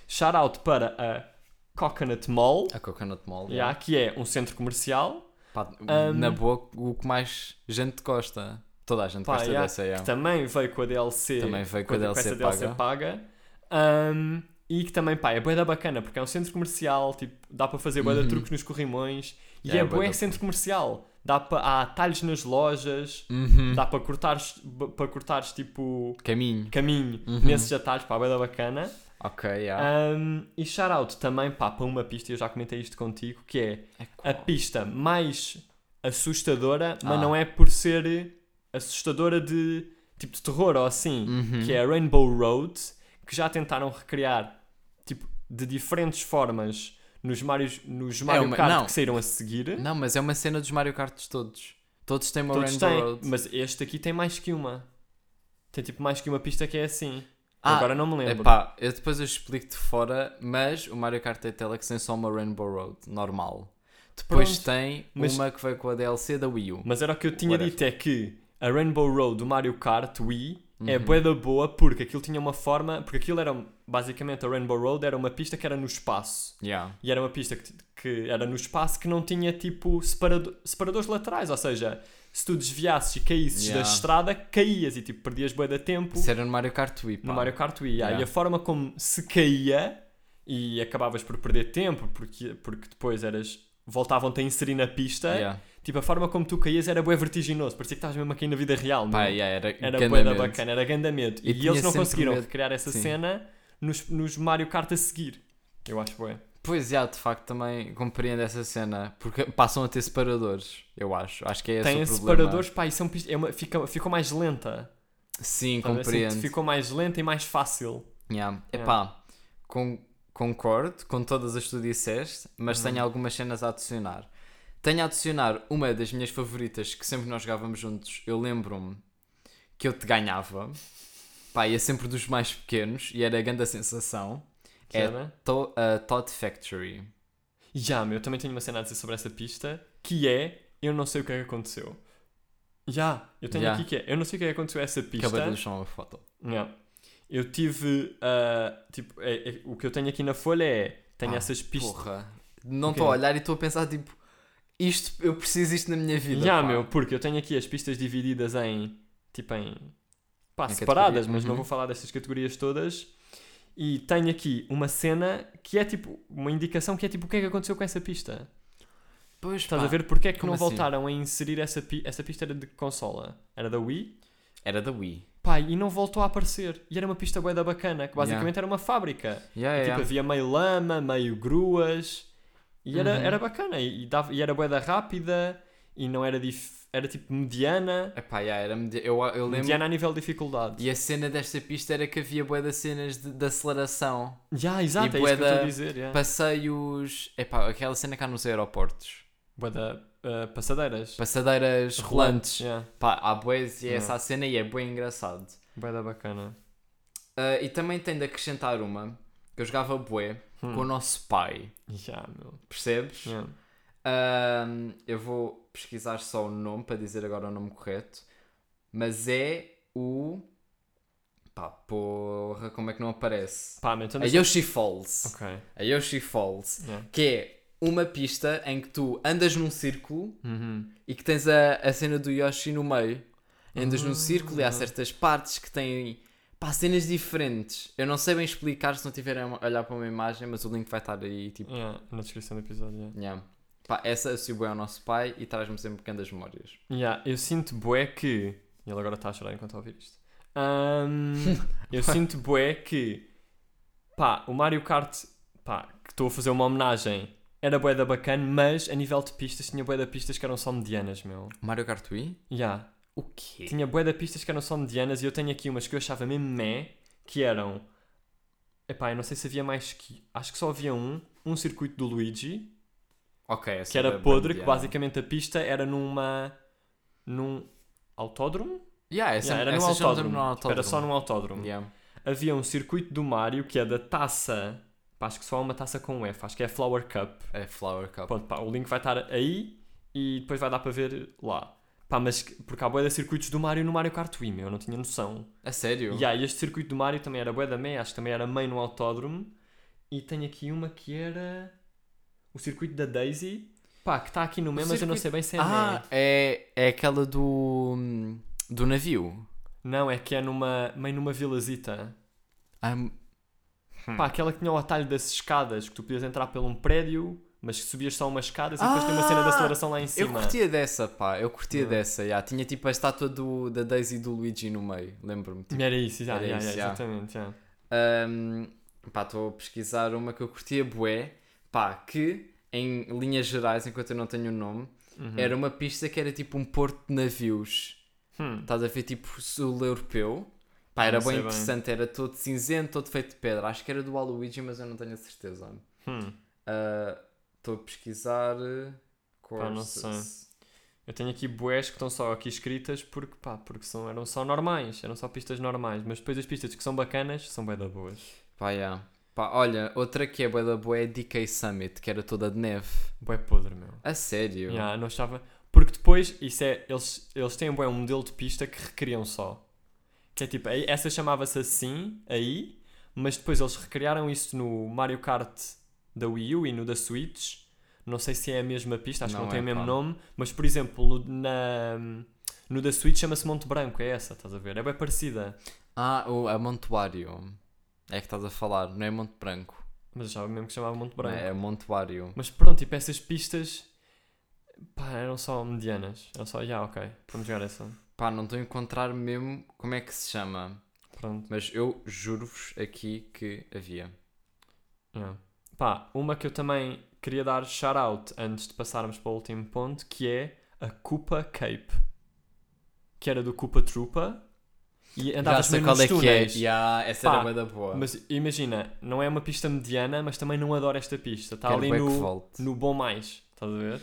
Shout out para a Coconut Mall, A Coconut Mall. yeah, que é um centro comercial. Pá, Um, Na boa, o que mais gente gosta. Toda a gente Pá, gosta yeah, dessa, yeah. que também veio com a DLC, Também veio com a DLC essa DLC paga. Um, e que também, pá, é bué da bacana, porque é um centro comercial, tipo, dá para fazer de Uhum. truques nos corrimões, e é é bué centro comercial. Dá para, há talhos nas lojas, Uhum. dá para cortares, para cortares, tipo, Caminho. caminho Uhum. nesses atalhos, pá, bué da bacana. Ok, yeah. Um, e shout out também, pá, para uma pista, eu já comentei isto contigo, que é É a pista mais assustadora, mas Ah. não é por ser assustadora de tipo de terror ou assim, Uhum. que é a Rainbow Road, que já tentaram recriar tipo de diferentes formas nos Mario, nos Mario uma- Kart não. que saíram a seguir. Não, mas é uma cena dos Mario Karts todos. Todos têm uma Todos Rainbow têm, Road. mas este aqui tem mais que uma. Tem tipo mais que uma pista que é assim. Ah, Agora não me lembro. Epá, eu depois eu explico-te fora, mas o Mario Kart 8 Deluxe tem só uma Rainbow Road, normal. Depois Pronto, tem mas- uma que veio com a DLC da Wii U. Mas era o que eu tinha Whatever. dito, é que a Rainbow Road do Mario Kart Wii é Uhum. bué da boa porque aquilo tinha uma forma, porque aquilo era basicamente a Rainbow Road era uma pista que era no espaço. Yeah. E era uma pista que, que era no espaço que não tinha tipo separado- separadores laterais, ou seja, se tu desviasses e caísses Yeah. da estrada, caías e tipo perdias bué de tempo Isso era no Mario Kart Wii, pá. no Mario Kart Wii. Yeah. E a forma como se caía e acabavas por perder tempo porque, porque depois eras voltavam-te a inserir na pista, Yeah. Tipo a forma como tu caías era bué vertiginoso, parecia que estavas mesmo aqui na vida real. Pá, meu. yeah, era Era bué da bacana, era ganda medo. E E, eles não conseguiram medo. recriar essa Sim. cena nos, nos Mario Kart a seguir. Eu acho bué. Pois, já, de facto, também compreendo essa cena. Porque passam a ter separadores, eu acho. Acho que é esse Tem o separadores, pá, e são é uma, fica, ficou mais lenta. Sim, Estás a ver? compreendo. Assim, Ficou mais lenta e mais fácil. Yeah. Yeah. Epá, con- concordo com todas as que tu disseste, mas Uhum. tenho algumas cenas a adicionar. Tenho a adicionar uma das minhas favoritas que sempre nós jogávamos juntos, eu lembro-me que eu te ganhava. Pá, ia sempre dos mais pequenos e era a grande sensação. Que É- era? To a Todd Factory. Já, meu, eu também tenho uma cena a dizer sobre essa pista, que é, eu não sei o que é que aconteceu. Já, eu tenho Já. aqui que é, eu não sei o que é que aconteceu a essa pista. Acabei de deixar uma foto. Yeah. Eu tive, ah, tipo, é- é- o que eu tenho aqui na folha é, tenho Ah, essas pistas. Porra. Não estou a olhar e estou a pensar, tipo, isto, eu preciso isto na minha vida. Já, pá. meu, porque eu tenho aqui as pistas divididas em, tipo em, pá, Em separadas, categorias, mas não uhum. vou falar destas categorias todas. E tenho aqui uma cena que é tipo, uma indicação que é tipo, o que é que aconteceu com essa pista? Pois, Estás pá, a ver porque é que como não assim? voltaram a inserir essa, pi essa pista era de consola? Era da Wii? Era da Wii. Pá, e não voltou a aparecer. E era uma pista bué da bacana, que basicamente era uma fábrica. Yeah, E, tipo, yeah. havia meio lama, meio gruas. E era, Uhum. era bacana. E, dava, e era bué da rápida. E não era dif... Era tipo mediana. Epá, yeah, era medi- eu, eu lembro. Mediana a nível de dificuldade. E a cena desta pista era que havia de cenas de, de aceleração. Já, exato, E é isso que eu dizer. Yeah. Passeios. Epá, aquela cena cá nos aeroportos. Bué da uh, passadeiras. Passadeiras rolantes. Yeah. Pá, há bués e é Yeah. essa a cena e é bem engraçado. Bué da bacana. Ah, e também tem de acrescentar uma que eu jogava bué Hum. com o nosso pai. Já, meu. Percebes? Yeah. Ahm, eu vou pesquisar só o nome para dizer agora o nome correto. Mas é o. Pá, porra, como é que não aparece? Pá, então A Yoshi Falls. A Yoshi Falls. Yeah. Que é uma pista em que tu andas num círculo Uhum. e que tens a, a cena do Yoshi no meio. Andas num Ah. círculo e há certas partes que têm pá, cenas diferentes. Eu não sei bem explicar se não tiverem a olhar para uma imagem, mas o link vai estar aí tipo. Yeah, na descrição do episódio. yeah. Yeah. Pá, essa bem ao nosso pai e traz-me sempre pequenas memórias. Yeah, eu sinto bué que. Ele agora está a chorar enquanto a ouvir isto. Ahm, eu sinto bué que. Pá, o Mario Kart. Pá, que estou a fazer uma homenagem. Era bué da bacana, mas a nível de pistas tinha bué da pistas que eram só medianas, meu. Mario Kart Wii? Yeah. O quê? Tinha bué da pistas que eram só medianas e eu tenho aqui umas que eu achava mesmo meh, que eram... Epá, eu não sei se havia mais que... Acho que só havia um, um circuito do Luigi, Ok, essa que era da podre, que basicamente a pista era numa... num autódromo? Yeah, essa, Yeah, era essa autódromo. Tipo, Era só num autódromo. Yeah. Havia um circuito do Mario que é da taça... Pá, acho que só há uma taça com F, acho que é a Flower Cup. É Flower Cup. Pronto, pá, o link vai estar aí e depois vai dar para ver lá. Pá, mas que- porque há bué de circuitos do Mario no Mario Kart Wii, meu, eu não tinha noção. A sério? E yeah, este circuito do Mario também era bué da meia, acho que também era meio no autódromo. E tenho aqui uma que era o circuito da Daisy. Pá, que está aqui no meio, mas eu não sei bem se é Ah, é, é aquela do. do navio. Não, é que é numa, meio numa vilazita. Ah, Pá, aquela que tinha o atalho das escadas, que tu podias entrar por um prédio, mas que subias só umas escadas e depois tem uma cena de Ah, aceleração lá em eu cima. curtia dessa, pá. Eu curtia dessa. yeah. Tinha tipo a estátua do, da Daisy e do Luigi no meio. Lembro-me. Tipo, Era isso, já, Era já, isso, já, exatamente. já. Um, pá, estou a pesquisar uma que eu curtia bué, pá, que em linhas gerais, enquanto eu não tenho o nome, Uhum. era uma pista que era tipo um porto de navios. Hum. Estás a ver tipo sul europeu. Pá, era bem sei bem. interessante, era todo cinzento, todo feito de pedra. Acho que era do Waluigi, mas eu não tenho a certeza. Hum. Ah, Estou a pesquisar. uh, Pá, não courses. Eu tenho aqui bués que estão só aqui escritas porque, pá, porque são, eram só normais, eram só pistas normais, mas depois as pistas que são bacanas são bem da boas. Pá, yeah. Pá, olha, outra que é bué da boa é DK Summit, que era toda de neve. Bué podre, meu. A sério? Yeah, não achava... Porque depois, isso é, eles, eles têm bué, um modelo de pista que recriam só. Que é tipo, essa chamava-se assim, aí, mas depois eles recriaram isso no Mario Kart da Wii U e no da Switch. Não sei se é a mesma pista, acho Não que não tem é, o mesmo nome, mas por exemplo, no, na, no da Switch chama-se Monte Branco, é essa, estás a ver? É bem parecida. Ah, o, a Montuário. É que estás a falar, não é Monte Branco. Mas eu achava mesmo que chamava Monte Branco. é, é Montuário. Mas pronto, tipo, essas pistas pá, eram só medianas. Eram só, já, ok, vamos jogar essa. Pá, não estou a encontrar mesmo como é que se chama. Pronto. Mas eu juro-vos aqui que havia. Yeah. Pá, uma que eu também queria dar shout-out antes de passarmos para o último ponto, que é a Koopa Cape. Que era do Koopa Troopa. E Já andavas sei meio qual é que é. Yeah, essa Pá, era da boa. Mas imagina, não é uma pista mediana, mas também não adoro esta pista. Está ali no, no bom mais. Estás a ver?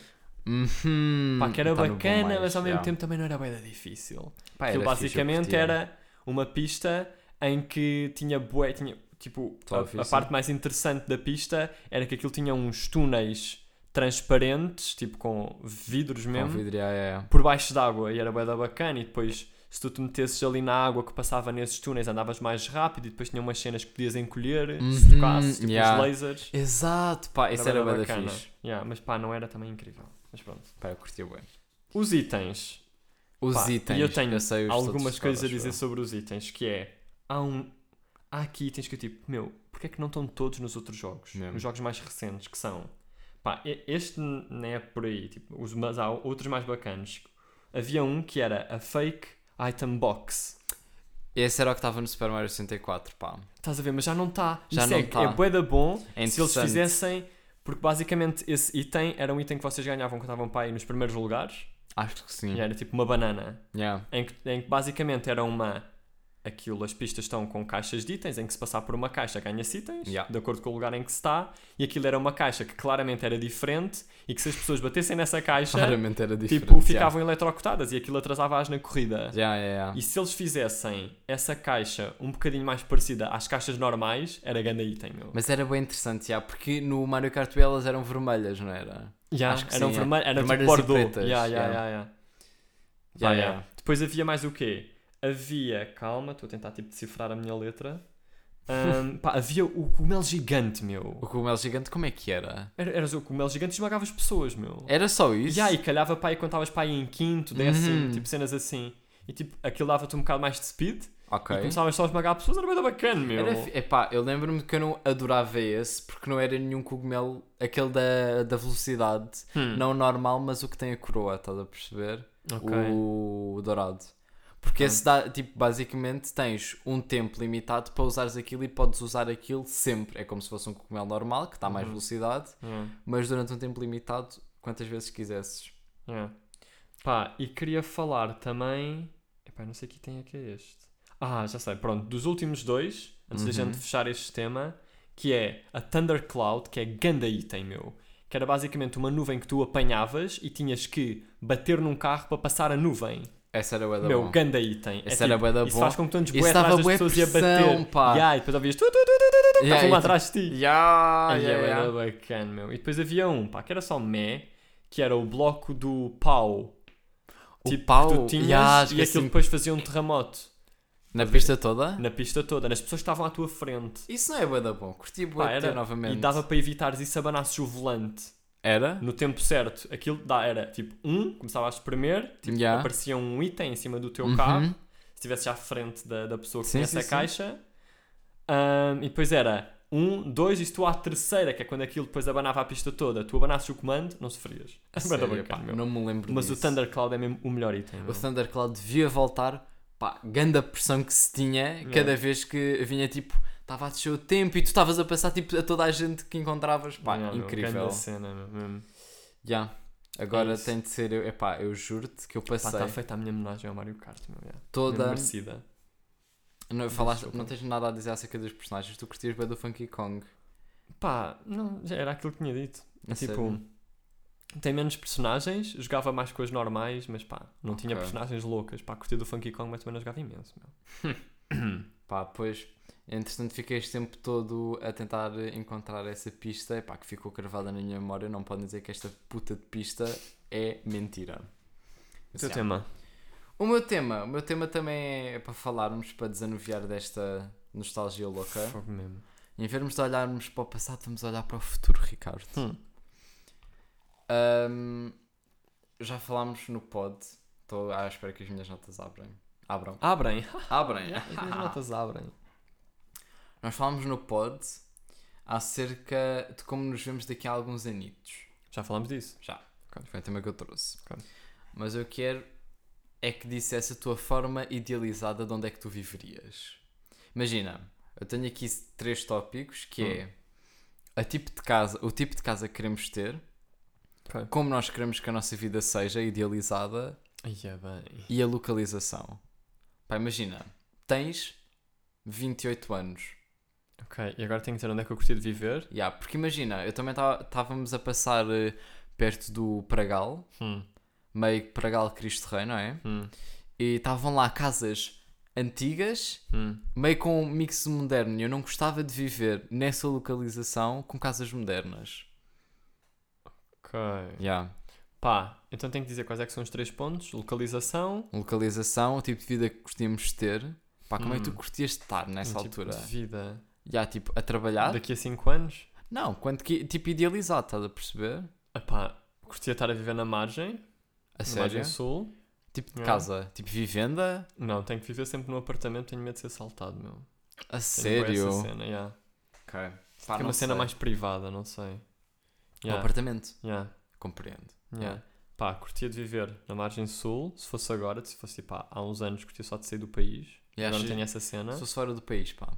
Uhum, Pá, que era tá bacana, mais, mas ao mesmo yeah. tempo também não era bem difícil. Pá, Aquilo basicamente era uma pista em que tinha bué, tinha, tipo, Só a, a parte mais interessante da pista era que aquilo tinha uns túneis transparentes, tipo com vidros Com mesmo, vidro, yeah, yeah, yeah. por baixo d'água e era bué da bacana e depois se tu te metesses ali na água que passava nesses túneis andavas mais rápido e depois tinha umas cenas que podias encolher se Uhum, tocasses, tipo yeah. os lasers. Exato, pá, isso era da bacana. fixe. Yeah, mas pá, não era também incrível. Mas pronto. Pá, eu curtia bem. Os itens. Os Pá, itens. E eu tenho os algumas coisas a dizer sobre os itens, que é... Há um... Há aqui itens que eu tipo, meu, porque é que não estão todos nos outros jogos? Mesmo. Nos jogos mais recentes, que são... Pá, este não é por aí, tipo, os, mas há outros mais bacanas. Havia um que era a Fake Item Box. Esse era o que estava no Super Mario 64, pá. Estás a ver, mas já não está. Já Isso não é, tá. é bué da bom É se eles fizessem... Porque basicamente esse item era um item que vocês ganhavam quando estavam para aí nos primeiros lugares. Acho que sim. E era tipo uma banana. Yeah. Em que, em que basicamente era uma. Aquilo, as pistas estão com caixas de itens, em que se passar por uma caixa ganha-se itens, Yeah. de acordo com o lugar em que se está, e aquilo era uma caixa que claramente era diferente, e que se as pessoas batessem nessa caixa, Claramente era diferente. tipo, ficavam eletrocutadas, e aquilo atrasava-as na corrida. Yeah, yeah, yeah. E se eles fizessem essa caixa um bocadinho mais parecida às caixas normais, era grande item, meu. Mas era bem interessante, yeah, porque no Mario Kart elas eram vermelhas, não era? Yeah, acho que eram sim, é. vermelho, era tipo Vermelhas e Bordeaux. Yeah, yeah, yeah. yeah, yeah. Yeah, yeah. yeah. Depois havia mais o quê? Havia, calma, estou a tentar tipo decifrar a minha letra. Ahm, pá, havia o cogumelo gigante, O meu. cogumelo gigante, como é que era? Era, eras o cogumelo gigante e esmagava as pessoas, meu. Era só isso? Yeah, e calhava quando estavas para aí em quinto, décimo, Uhum. tipo cenas assim. E tipo, aquilo dava-te um bocado mais de speed Ok. e começavas só a esmagar pessoas, era bem bacana, meu. Era, epá, eu lembro-me que eu não adorava esse porque não era nenhum cogumelo, aquele da, da velocidade, Hum, não normal, mas o que tem a coroa, estás a perceber? ok. O dourado. Porque esse dá, tipo, basicamente tens um tempo limitado para usares aquilo e podes usar aquilo sempre. É como se fosse um cogumelo normal, que dá mais Uhum. velocidade, Yeah, mas durante um tempo limitado, quantas vezes quisesses. yeah. Pá, e queria falar também. Epá, não sei que tem aqui é este. Ah, já sei, pronto, dos últimos dois, antes da Uhum. gente fechar este tema, que é a Thundercloud, que é ganda item, meu. Que era basicamente uma nuvem que tu apanhavas e tinhas que bater num carro para passar a nuvem. Essa era bué da meu, bom. ganda item. Esse era bué da Isso bom. faz com que tu andes Isso bué atrás das pessoas e a pressão, bater. pá. Yeah, e depois ouvias tu, tu, tu, tu, tu, tu, Yeah, lá atrás de ti. Yeah, yeah, é yeah. bacana, meu. E depois havia um, pá, que era só meh, que era o bloco do pau. O tipo, pau, que tu tinhas yeah, e aquilo depois fazia um terremoto Na pista toda? na pista toda, nas pessoas que estavam à tua frente. Isso não é bué da bom. Curti bué era- novamente. E dava para evitares isso abanasses o volante Era? no tempo certo. Aquilo dá, era tipo um, começava a espremer, tipo, Yeah. aparecia um item em cima do teu Uhum. carro, se estivesse à frente da, da pessoa que Sim, tinha sim, essa sim. caixa. Ahm, e depois era um, dois, e se tu à terceira, que é quando aquilo depois abanava a pista toda, tu abanasses o comando, não sofrias. Sério, pá, não me lembro Mas o disso. Thundercloud é mesmo o melhor item. O. Thundercloud devia voltar. Pá, grande a pressão que se tinha cada vez que vinha tipo. Estava a descer o tempo e tu estavas a passar tipo, a toda a gente que encontravas. Pá, Yeah, meu, incrível. grande cena, meu, mesmo. Já. Agora É tem de ser. Eu, epá, eu juro-te que eu Pá, passei está feita a minha homenagem ao Mario Kart, meu. Yeah. Toda. merecida. Não, falaste, Desculpa. não tens nada a dizer acerca dos personagens. Tu curtias bem do Funky Kong. Pá, não, já era aquilo que tinha dito. A tipo, sério? tem menos personagens, jogava mais com as normais, mas pá, não tinha Ok. personagens loucas. Pá, curti do Funky Kong, mas também não jogava imenso, meu. Pá, pois. Entretanto, fiquei este tempo todo a tentar encontrar essa pista. Epá, que ficou cravada na minha memória. Não podem dizer que esta puta de pista é mentira. O teu Já. tema? O meu tema, o meu tema também é para falarmos, para desanuviar desta nostalgia louca. Fogo mesmo. Em vez de olharmos para o passado, vamos olhar para o futuro, Ricardo. Hum. Ahm, já falámos no pod. Estou à espera que as minhas notas abrem. Abram. Abrem. Abrem. As minhas notas abrem. Nós falámos no pod acerca de como nos vemos daqui a alguns anitos. Já falámos disso. Já. Foi o tema que eu trouxe. Ok. Mas eu quero é que dissesse a tua forma idealizada de onde é que tu viverias. Imagina, eu tenho aqui três tópicos que é a tipo de casa, o tipo de casa que queremos ter, Ok. como nós queremos que a nossa vida seja idealizada Ai, é e a localização. Pá, imagina, tens 28 anos. Ok, e agora tenho que dizer onde é que eu curti de viver. Yeah, porque imagina, eu também estávamos a passar eh, perto do Pragal, Hum. meio Pragal Cristo Rei, não é? Hum. E estavam lá casas antigas, Hum. meio com um mix moderno. E eu não gostava de viver nessa localização com casas modernas. Ok. Yeah. Pá, então tenho que dizer quais é que são os três pontos. Localização. Localização, o tipo de vida que de ter. Pá, como é que tu Hum. curtias de estar nessa um tipo altura? de vida. Já, tipo, a trabalhar? Daqui a 5 anos. Não, quanto que, tipo, idealizado, estás a perceber? Epá, Curtia estar a viver na margem, A na sério? margem sul. Tipo de Yeah. casa? Tipo vivenda? Não, tenho que viver sempre num apartamento, tenho medo de ser assaltado, meu. A Tenho sério? Essa cena, yeah. Ok. Que é uma cena mais privada, não sei. Yeah, apartamento. yeah, Compreendo. yeah. Pá, curtia de viver na margem sul, se fosse agora, se fosse tipo, há- uns anos, curtia só de sair do país. E agora não tenho essa cena. Se fosse fora do país, pá.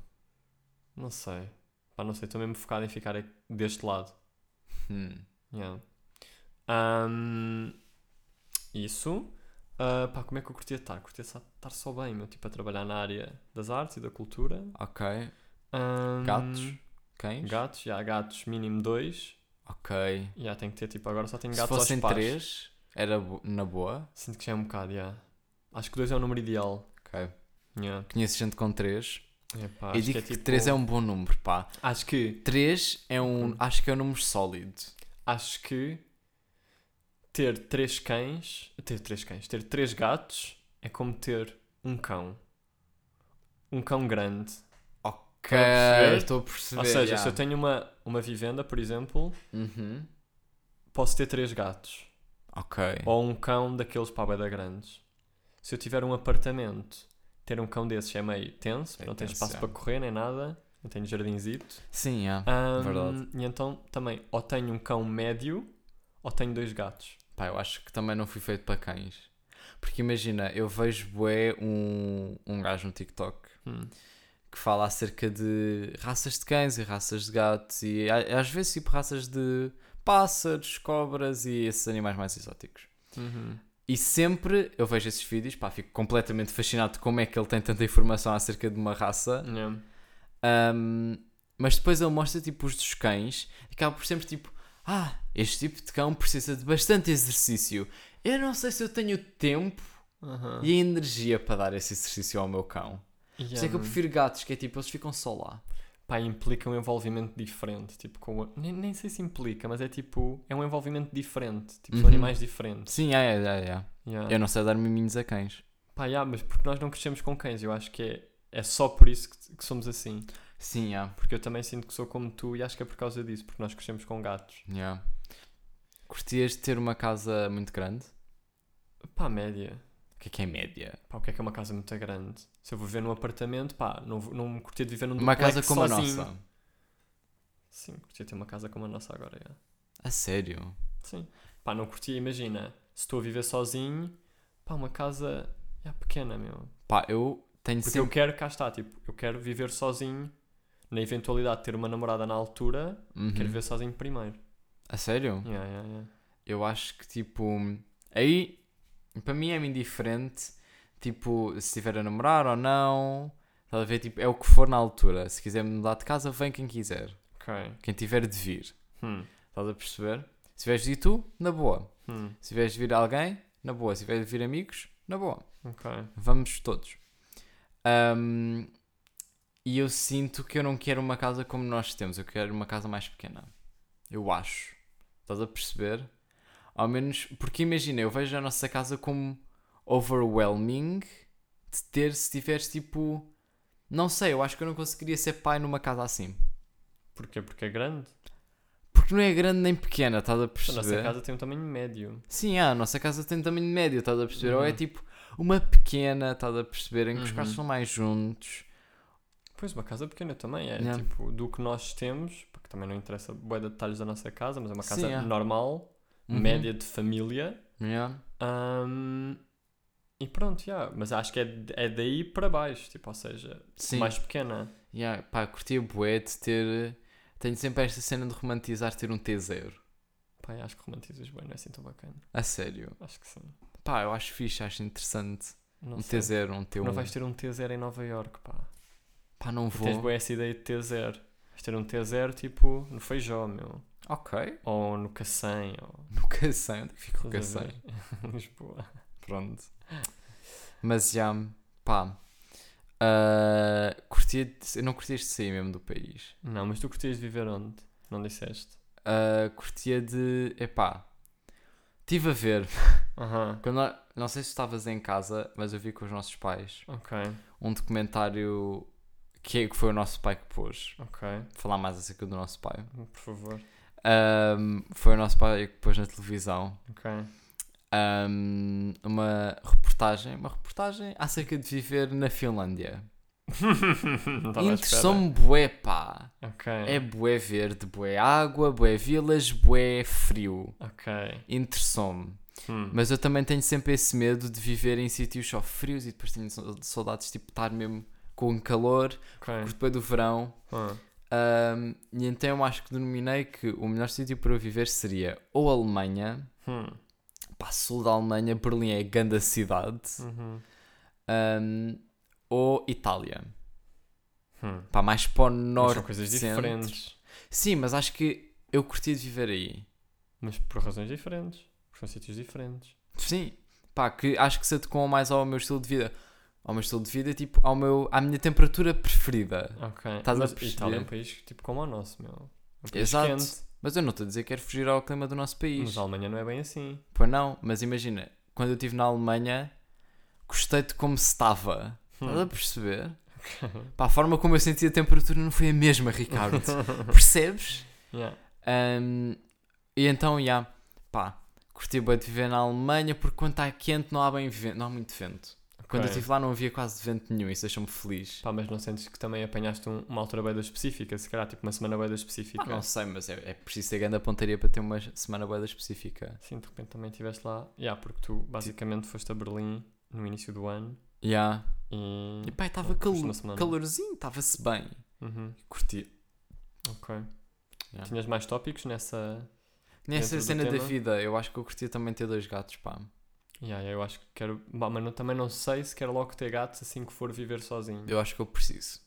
Não sei. Pá, não sei, estou mesmo focado em ficar deste lado. Hum. Yeah. Ahm, isso. Ah, pá, como é que eu curtia estar? Curtia estar só bem, meu, tipo, a trabalhar na área das artes e da cultura. Ok. Ahm, Gatos? Cães? Gatos, já, gatos mínimo dois. Ok. Já, tenho que ter, tipo, agora só tenho Se gatos aos fossem pares. três, era bo- na boa. Sinto que já é um bocado, já. Acho que dois é o número ideal. Ok. Yeah. Conheço gente com três. Epá, Eu digo que é tipo... três é um bom número, pá. Acho que... Três é um. Hum. Acho que é um número sólido. Acho que ter três cães, ter três cães, ter três gatos é como ter um cão. Um cão grande. Ok, a estou a perceber. Ou seja, yeah. se eu tenho uma, uma vivenda, por exemplo, Uhum. posso ter três gatos. Ok. Ou um cão daqueles para da grandes. Se eu tiver um apartamento, ter um cão desses é meio tenso, É não tem tenso, espaço é. para correr nem nada. Não tenho jardinzito. Sim, yeah. Ahm, verdade. E então também, ou tenho um cão médio, ou tenho dois gatos. Pá, eu acho que também não fui feito para cães. Porque imagina, eu vejo bué um, um gajo no TikTok Hum. que fala acerca de raças de cães e raças de gatos e às vezes tipo raças de pássaros, cobras e esses animais mais exóticos. Uhum. E sempre eu vejo esses vídeos, pá, fico completamente fascinado de como é que ele tem tanta informação acerca de uma raça. Yeah. Um, mas depois ele mostra tipo os dos cães e acaba por sempre tipo, ah, este tipo de cão precisa de bastante exercício. Eu não sei se eu tenho tempo e a energia para dar esse exercício ao meu cão. Por isso é que eu Yeah. prefiro gatos, que é tipo, eles ficam só lá. Pá, implica um envolvimento diferente. Tipo, com o- nem, nem sei se implica, mas é tipo. É um envolvimento diferente. Tipo, Uhum. são animais diferentes. Sim, é, é, é, é. Yeah. Eu não sei dar miminhos a cães. Pá, yeah, mas porque nós não crescemos com cães. Eu acho que é, é só por isso que, que somos assim. Sim, é. Porque eu também sinto que sou como tu e acho que é por causa disso. Porque nós crescemos com gatos. Yeah. Curtias de ter uma casa muito grande? Pá, média. O que é que é média? Pá, o que é que é uma casa muito grande? Se eu vou viver num apartamento, pá, não, não curtia de viver num Uma casa como sozinho. a nossa. Sim, curtia ter uma casa como a nossa agora, yeah. A sério? Sim. Pá, não curtia, imagina, se estou a viver sozinho, pá, uma casa é pequena, meu. Pá, eu tenho Porque eu sempre... quero, cá está, tipo, eu quero viver sozinho, na eventualidade de ter uma namorada na altura, Uhum. quero viver sozinho primeiro. A sério? Yeah, yeah, yeah. Eu acho que tipo. Aí, para mim é-me indiferente. Tipo, se estiver a namorar ou não. Estás a ver? Tipo, é o que for na altura. Se quiser mudar de casa, vem quem quiser. Ok. Quem tiver de vir. Hum. Estás a perceber? Se tiveres de tu, na boa. Hum. Se tiveres de vir alguém, na boa. Se tiveres de vir amigos, na boa. Ok. Vamos todos. Ahm, e eu sinto que eu não quero uma casa como nós temos. Eu quero uma casa mais pequena. Eu acho. Estás a perceber? Ao menos, porque imagina, eu vejo a nossa casa como overwhelming de ter se tiveres tipo. Não sei, eu acho que eu não conseguiria ser pai numa casa assim. Porquê? Porque é grande. Porque não é grande nem pequena, estás a A perceber? nossa casa tem um tamanho médio. Sim, ah, a nossa casa tem tamanho médio, estás a perceber? Ou é Uhum. tipo uma pequena, estás a perceber? Em que os Uhum. quartos são mais juntos. Pois, uma casa pequena também é, Yeah. tipo, do que nós temos, porque também não interessa de detalhes da nossa casa, mas é uma casa Sim, é. Uhum. média de família. Yeah. Ahm, e pronto, yeah. mas acho que é, é daí para baixo, tipo, ou seja, Sim. mais pequena. Yeah, pá, curtia bué de ter. Tenho sempre esta cena de romantizar ter um T0. Pá, acho que romantizas bem, não é assim tão bacana. A sério. Acho que sim. Pá, eu acho fixe, acho interessante. Não um sei. T0, um T1. Não vais ter um T0 em Nova York, pá. Pá, não vou. Tens boa essa ideia de T0. Vais ter um T0 tipo no Feijó, meu. Ok. Ou no Cacém, ou... Nunca sei onde é que fica o Cacém. Lisboa. Pronto. Mas já, pá. ah, curtia de, não curtias de sair mesmo do país. Não, mas tu curtias de viver onde? Não disseste? Ah, curtia de. Epá. Estive a ver. Aham, Quando não sei se estavas em casa, mas eu vi com os nossos pais ok, um documentário que, é- que foi o nosso pai que pôs. ok. Falar mais acerca do nosso pai. Por favor. Ahm, foi o nosso pai que pôs na televisão Ok. ahm, uma reportagem, uma reportagem acerca de viver na Finlândia. Interessou-me bué, pá. Ok. É bué verde, bué água, bué vilas, bué frio. Ok. Interessou-me. Hum. Mas eu também tenho sempre esse medo de viver em sítios só frios e depois tenho sa- saudades tipo estar mesmo com calor, Ok. porque depois do verão. Ah. Ahm, e então eu acho que denominei que o melhor sítio para eu viver seria ou Alemanha, Hum. pá, sul da Alemanha, Berlim é a grande cidade, Uhum. ahm, ou Itália. Hum. Pá, mais para o Mas norte. são coisas centro. diferentes. Sim, mas acho que eu curti de viver aí. Mas por razões diferentes. Porque são sítios diferentes. Sim, pá, que acho que se adequam mais ao meu estilo de vida. Ao meu estilo de vida, tipo, ao meu, à minha temperatura preferida. Ok. Estás a Mas perceber? Itália é um país tipo como o nosso, meu. Um Exato. quente. Mas eu não estou a dizer que quero fugir ao clima do nosso país. Mas a Alemanha não é bem assim. Pois não, mas imagina, quando eu estive na Alemanha, gostei de como se estava. Estás a Hum. perceber? Pá, a forma como eu senti a temperatura não foi a mesma, Ricardo. Percebes? Yeah. Ahm, e então, já, pá, curti bem de viver na Alemanha porque quando está quente não há bem vento, não há muito vento. Quando eu estive lá não havia quase vento nenhum, isso deixou-me feliz. Pá, mas não sentes que também apanhaste um- uma altura bem específica? Se calhar tipo uma semana bem específica. Pá, não sei, mas é, é preciso ter grande a pontaria para ter uma semana boa específica. Sim, de repente também estiveste lá. Yeah, porque tu basicamente foste a Berlim no início do ano Já. e. E pá, estava calor, calorzinho, estava-se bem. Uhum. Curti. Ok. Yeah. Tinhas mais tópicos nessa. Nessa cena da vida, eu acho que eu curtia também ter dois gatos, pá. Yeah, eu acho que quero. Bah, mas não- também não sei se quero logo ter gatos assim que for viver sozinho. Eu acho que eu preciso.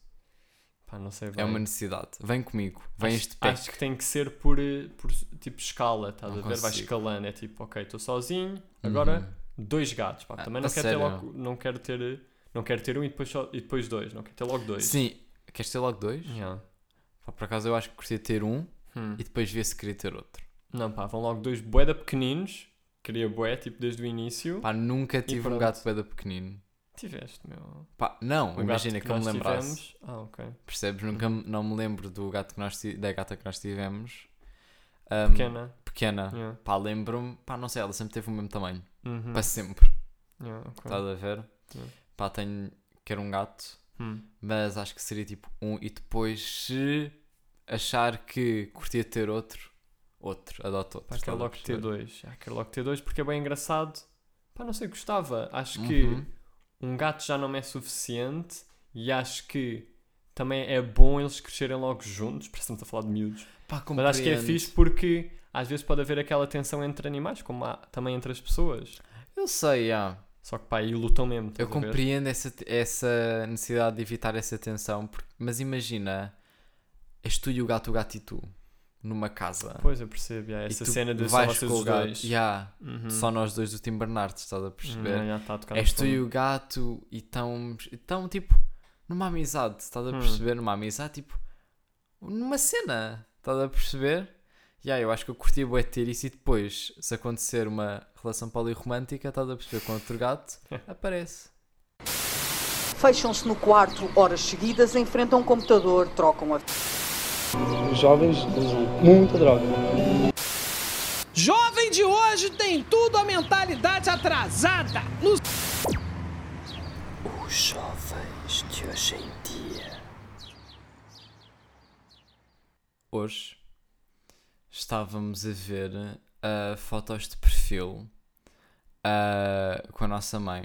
Pá, não sei bem. É uma necessidade. Vem comigo. Vem acho, este pé. acho que tem que ser por, eh, por tipo escala, estás Não a ver? Vai escalando. É tipo, ok, estou sozinho, agora dois gatos. Pá. Ah, Também não quero ter sério? logo. Não quero ter. Não quero ter um e depois, só, e depois dois. Não quero ter logo Uhum. dois. Sim. Queres ter logo dois? Yeah. Pá, por acaso eu acho que curtia ter um Hum. e depois ver se queria ter outro. Não, pá, vão logo dois boeda pequeninos. Queria boé, tipo, desde o início. Pá, nunca tive um gato beda pequenino. Tiveste, meu. Pá, não, O imagina gato que eu me lembrasse. tivemos- Ah, ok. Percebes? Nunca Uhum. não me lembro do gato que nós da gata que nós tivemos. Ahm, Pequena. pequena. Yeah. Pá, lembro-me. Pá, não sei, ela sempre teve o mesmo tamanho. Uhum. Para sempre. Yeah, ok. Estás a ver? Yeah. Pá, tenho. Quero um gato. Hum. Mas acho que seria tipo um. E depois, se achar que curtia ter outro, outro. Adoto outro. Pá, quero logo ter dois. Já, quero logo ter dois porque é bem engraçado. Pá, não sei, gostava. Acho que Uhum. um gato já não me é suficiente e acho que também é bom eles crescerem logo juntos. Parece-me a falar de miúdos. Pá, Mas acho que é fixe porque às vezes pode haver aquela tensão entre animais, como há também entre as pessoas. Eu sei, já. Só que pá, aí lutam mesmo. Eu compreendo essa, essa necessidade de evitar essa tensão. porque- Mas imagina, és tu e o gato, o gato e tu, numa casa. Pois eu percebo, e essa cena de só vais vocês os o gato. Já, Uhum. Só nós dois do Tim Bernardes, estás a perceber? já está a tocar no És tu e o gato e estão, estão tipo numa amizade, estás a Hum. perceber? Numa amizade, tipo numa cena, estás a perceber? E aí, eu acho que eu curtia bué ter isso e depois, se acontecer uma relação polirromântica, estás a perceber com outro gato, aparece. Fecham-se no quarto horas seguidas, enfrentam um computador, trocam a Os jovens usam muita droga. Jovem de hoje tem tudo a mentalidade atrasada. No Os jovens de hoje em dia. Hoje estávamos a ver ah, fotos de perfil ah, com a nossa mãe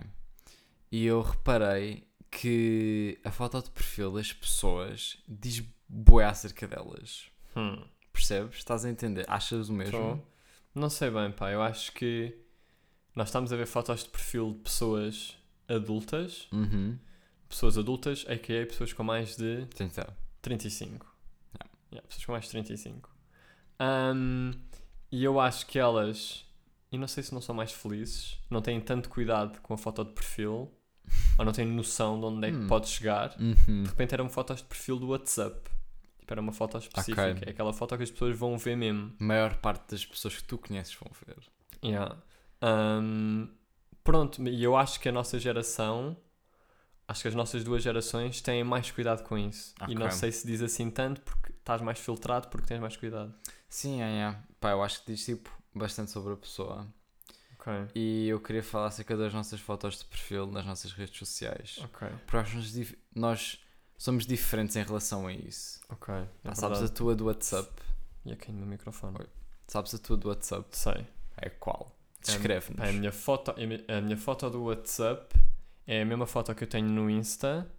e eu reparei que a foto de perfil das pessoas diz bué acerca delas. Hum. Percebes? Estás a entender? Achas o mesmo? Tô. Não sei bem, pá. Eu acho que nós estamos a ver fotos de perfil de pessoas adultas, Uhum. pessoas adultas, a.k.a. pessoas com mais de Então, 35. Yeah, pessoas com mais de 35. Ahm, e eu acho que elas, e não sei se não são mais felizes, não têm tanto cuidado com a foto de perfil, ou não têm noção de onde é que Hum. pode chegar. uhum. De repente eram fotos de perfil do WhatsApp. Era uma foto específica. Ok. É aquela foto que as pessoas vão ver mesmo. a maior parte das pessoas que tu conheces vão ver. Yeah. Ahm, pronto, e eu acho que a nossa geração, acho que as nossas duas gerações têm mais cuidado com isso. E não sei se diz assim tanto, porque estás mais filtrado porque tens mais cuidado. Sim, é, é. Pá, eu acho que diz tipo bastante sobre a pessoa. Ok, E eu queria falar acerca das nossas fotos de perfil nas nossas redes sociais. ok, Porque nós, nós somos diferentes em relação a isso. ok. É Pá, sabes a tua do WhatsApp? E aqui no meu microfone. Oi. Sabes a tua do WhatsApp? Sei. É qual? É a Descreve-nos. Pá, a, minha foto, a mi- a minha foto do WhatsApp é a mesma foto que eu tenho no Insta.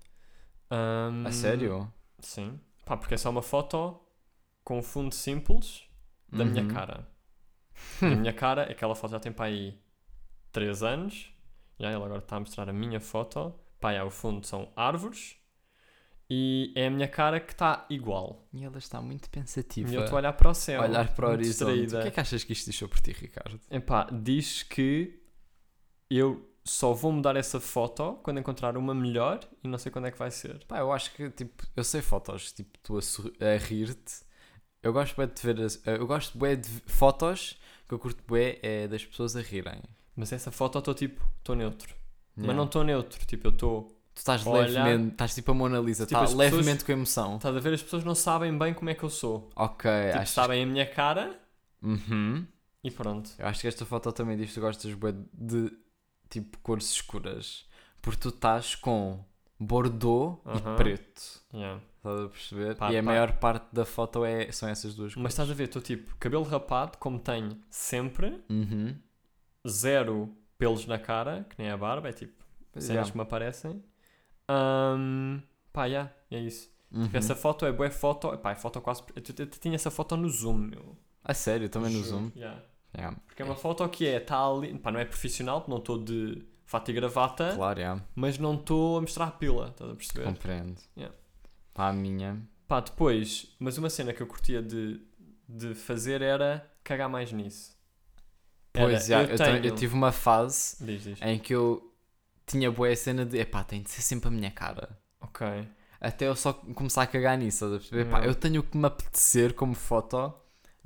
Ahm, A sério? Sim. Pá, porque é só uma foto com um fundo simples da minha Uhum. cara. E a minha cara, aquela foto já tem para aí 3 anos. Aí ele agora está a mostrar a minha foto. Pá, é, o fundo são árvores. E é a minha cara que está igual. E ela está muito pensativa. E eu estou a olhar para o céu. olhar para o horizonte. distraída. O que é que achas que isto diz sobre ti, Ricardo? Epá, diz que eu só vou mudar essa foto quando encontrar uma melhor e não sei quando é que vai ser. Pá, eu acho que, tipo, eu sei fotos, tipo, tu a, a rir-te. Eu gosto bué de ver, as- eu gosto bué de fotos que eu curto bué é das pessoas a rirem. Mas essa foto eu estou tipo, estou neutro. Mas Yeah. não estou neutro, tipo, eu estou. Tu estás Olhar- levemente, estás tipo a Mona Lisa, Tipo, tá as pessoas- levemente com emoção. Estás a ver? As pessoas não sabem bem como é que eu sou. Ok, Tipo, achas... sabem a minha cara Uhum. e pronto. Eu acho que esta foto também diz que tu gostas bué de, tipo, cores escuras. Porque tu estás com bordeaux Aham. e preto. Yeah. Estás a perceber? Pá, e a pá. maior parte da foto é, são essas duas cores. Mas estás a ver, estou tipo, cabelo rapado, como tenho sempre, Uhum. zero pelos na cara, que nem a barba, é tipo, cenas Yeah. que me aparecem. Ahm, pá, yeah, é isso. Uhum. Tipo, essa foto é boa foto. Pá, é foto quase. Eu, eu, eu tinha essa foto no Zoom, meu. A sério, também no. Zoom. Yeah. Yeah. Porque é uma foto que é, está ali. Pá, não é profissional, não estou de fato e gravata, Claro, yeah. mas não estou a mostrar a pila, estás a perceber? compreendo. Yeah. Para a minha. Pá, depois, mas uma cena que eu curtia de, de fazer era cagar mais nisso. Pois, Era, eu, tenho- tenho. eu tive uma fase Diz, diz. em que eu tinha boa cena de epá, tem de ser sempre a minha cara. Ok. Até eu só começar a cagar nisso, a perceber? Epá, eu tenho o que me apetecer como foto.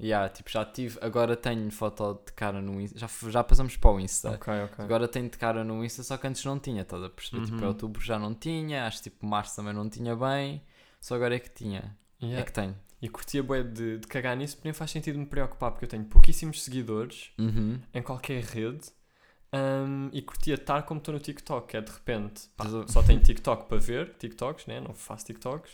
Yeah, tipo, já tive, agora tenho foto de cara no Insta. Já, já passamos para o Insta. Ok, ok. Agora tenho de cara no Insta, só que antes não tinha, estás a perceber? Tipo, em Uhum. outubro já não tinha, acho que tipo março também não tinha bem, só agora é que tinha. Yeah. É que tenho. E curtia bué de, de cagar nisso, porque nem faz sentido me preocupar, porque eu tenho pouquíssimos seguidores Uhum. em qualquer rede. Hum, e curtia estar como estou no TikTok, que é de repente pá, só tenho TikTok para ver, TikToks, né? não faço TikToks,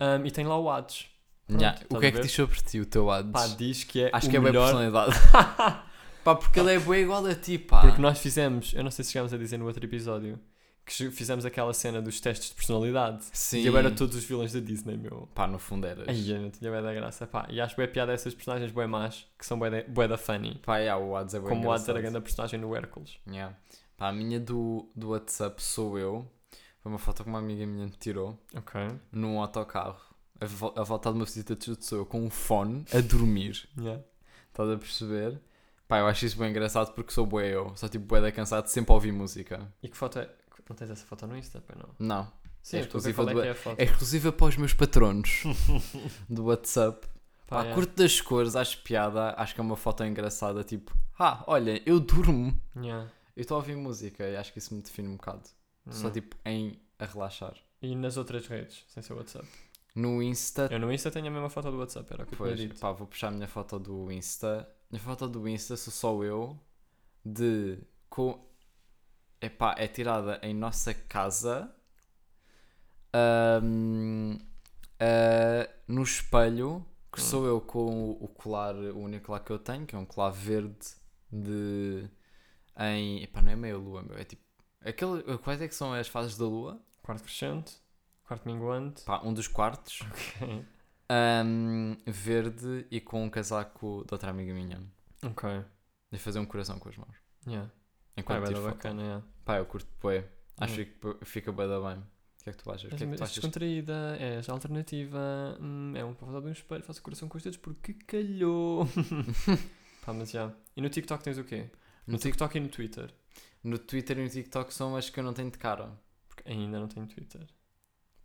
hum, e tenho lá o Ads. Pronto, Yeah, O que é que diz sobre ti, o teu ads? Pá, diz que é Acho o que é melhor, personalidade. pá, porque ele é bem igual a ti, pá. porque nós fizemos, eu não sei se chegámos a dizer no outro episódio, que fizemos aquela cena dos testes de personalidade. Sim. E eu era todos os vilões da Disney, meu. Pá, no fundo eras. Ai, eu não tinha bué da graça, pá. E acho bué piada essas personagens bué más, que são bué da, bué da funny. Pá, yeah, o ads é bem Como o Ads era grande personagem no Hércules. Yeah. Pá, a minha do, do WhatsApp sou eu. Foi uma foto que uma amiga minha me tirou Ok. num autocarro. A, vo- a volta de uma visita de sou eu com um fone a dormir. Yeah. Estás a perceber? Pá, eu acho isso bem engraçado porque sou bué eu. Só tipo bué da cansado sempre a ouvir música. E que foto é? Não tens essa foto no Insta, pois não? Não. Sim, É é exclusiva é do- é foto. É exclusiva para os meus patronos do WhatsApp. Pá, Pá, yeah. curto das cores, acho piada, acho que é uma foto engraçada, tipo, ah, olha, eu durmo, Yeah. eu estou a ouvir música e acho que isso me define um bocado. Só tipo em a relaxar. E nas outras redes, sem ser WhatsApp? No Insta, Eu no Insta tenho a mesma foto do WhatsApp, era o que pois, dito. pá, vou puxar a minha foto do Insta. A foto do Insta sou só eu, de. Com, epá, é tirada em nossa casa, ahm, ah, no espelho, que Hum. sou eu com o colar, o único colar que eu tenho, que é um colar verde de. em. epá, não é meia lua, meu, é tipo. Aquele, quais é que são as fases da lua? Quarto crescente, quarto minguante. Pá, um dos quartos. Ok. Ahm, verde e com um casaco de outra amiga minha. Ok. De fazer um coração com as mãos. Yeah. Pá, Enquanto é tiro bué da foto. bacana, yeah. Pá, eu curto bué. Acho Hum. que fica- fica bué da bem. O que é que tu achas? O que é que tu achas? descontraída, és alternativa, hum, é um foto de um espelho, faço coração com os dedos porque calhou. Pá, mas já. E no TikTok tens o quê? No, No, Tik- TikTok e no Twitter? no Twitter e no TikTok são as que eu não tenho de cara. Porque ainda não tenho Twitter.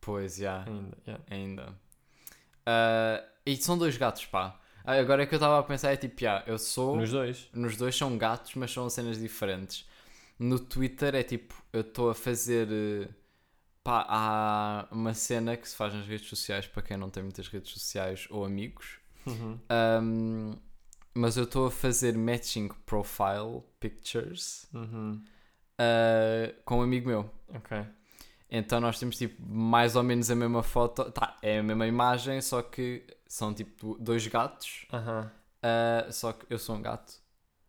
Pois, já. Ainda, yeah. Ainda. Ah, e são dois gatos, pá. Ah, Agora é que eu estava a pensar, é tipo, já, eu sou... Nos dois? Nos dois são gatos, mas são cenas diferentes. No Twitter é tipo, eu estou a fazer eh, Pá, há uma cena que se faz nas redes sociais para quem não tem muitas redes sociais ou amigos. Uhum. Um, mas eu estou a fazer matching profile pictures Uhum. uh, com um amigo meu. Ok. Então nós temos tipo mais ou menos a mesma foto. Tá, é a mesma imagem, só que são tipo dois gatos. Uh, só que eu sou um gato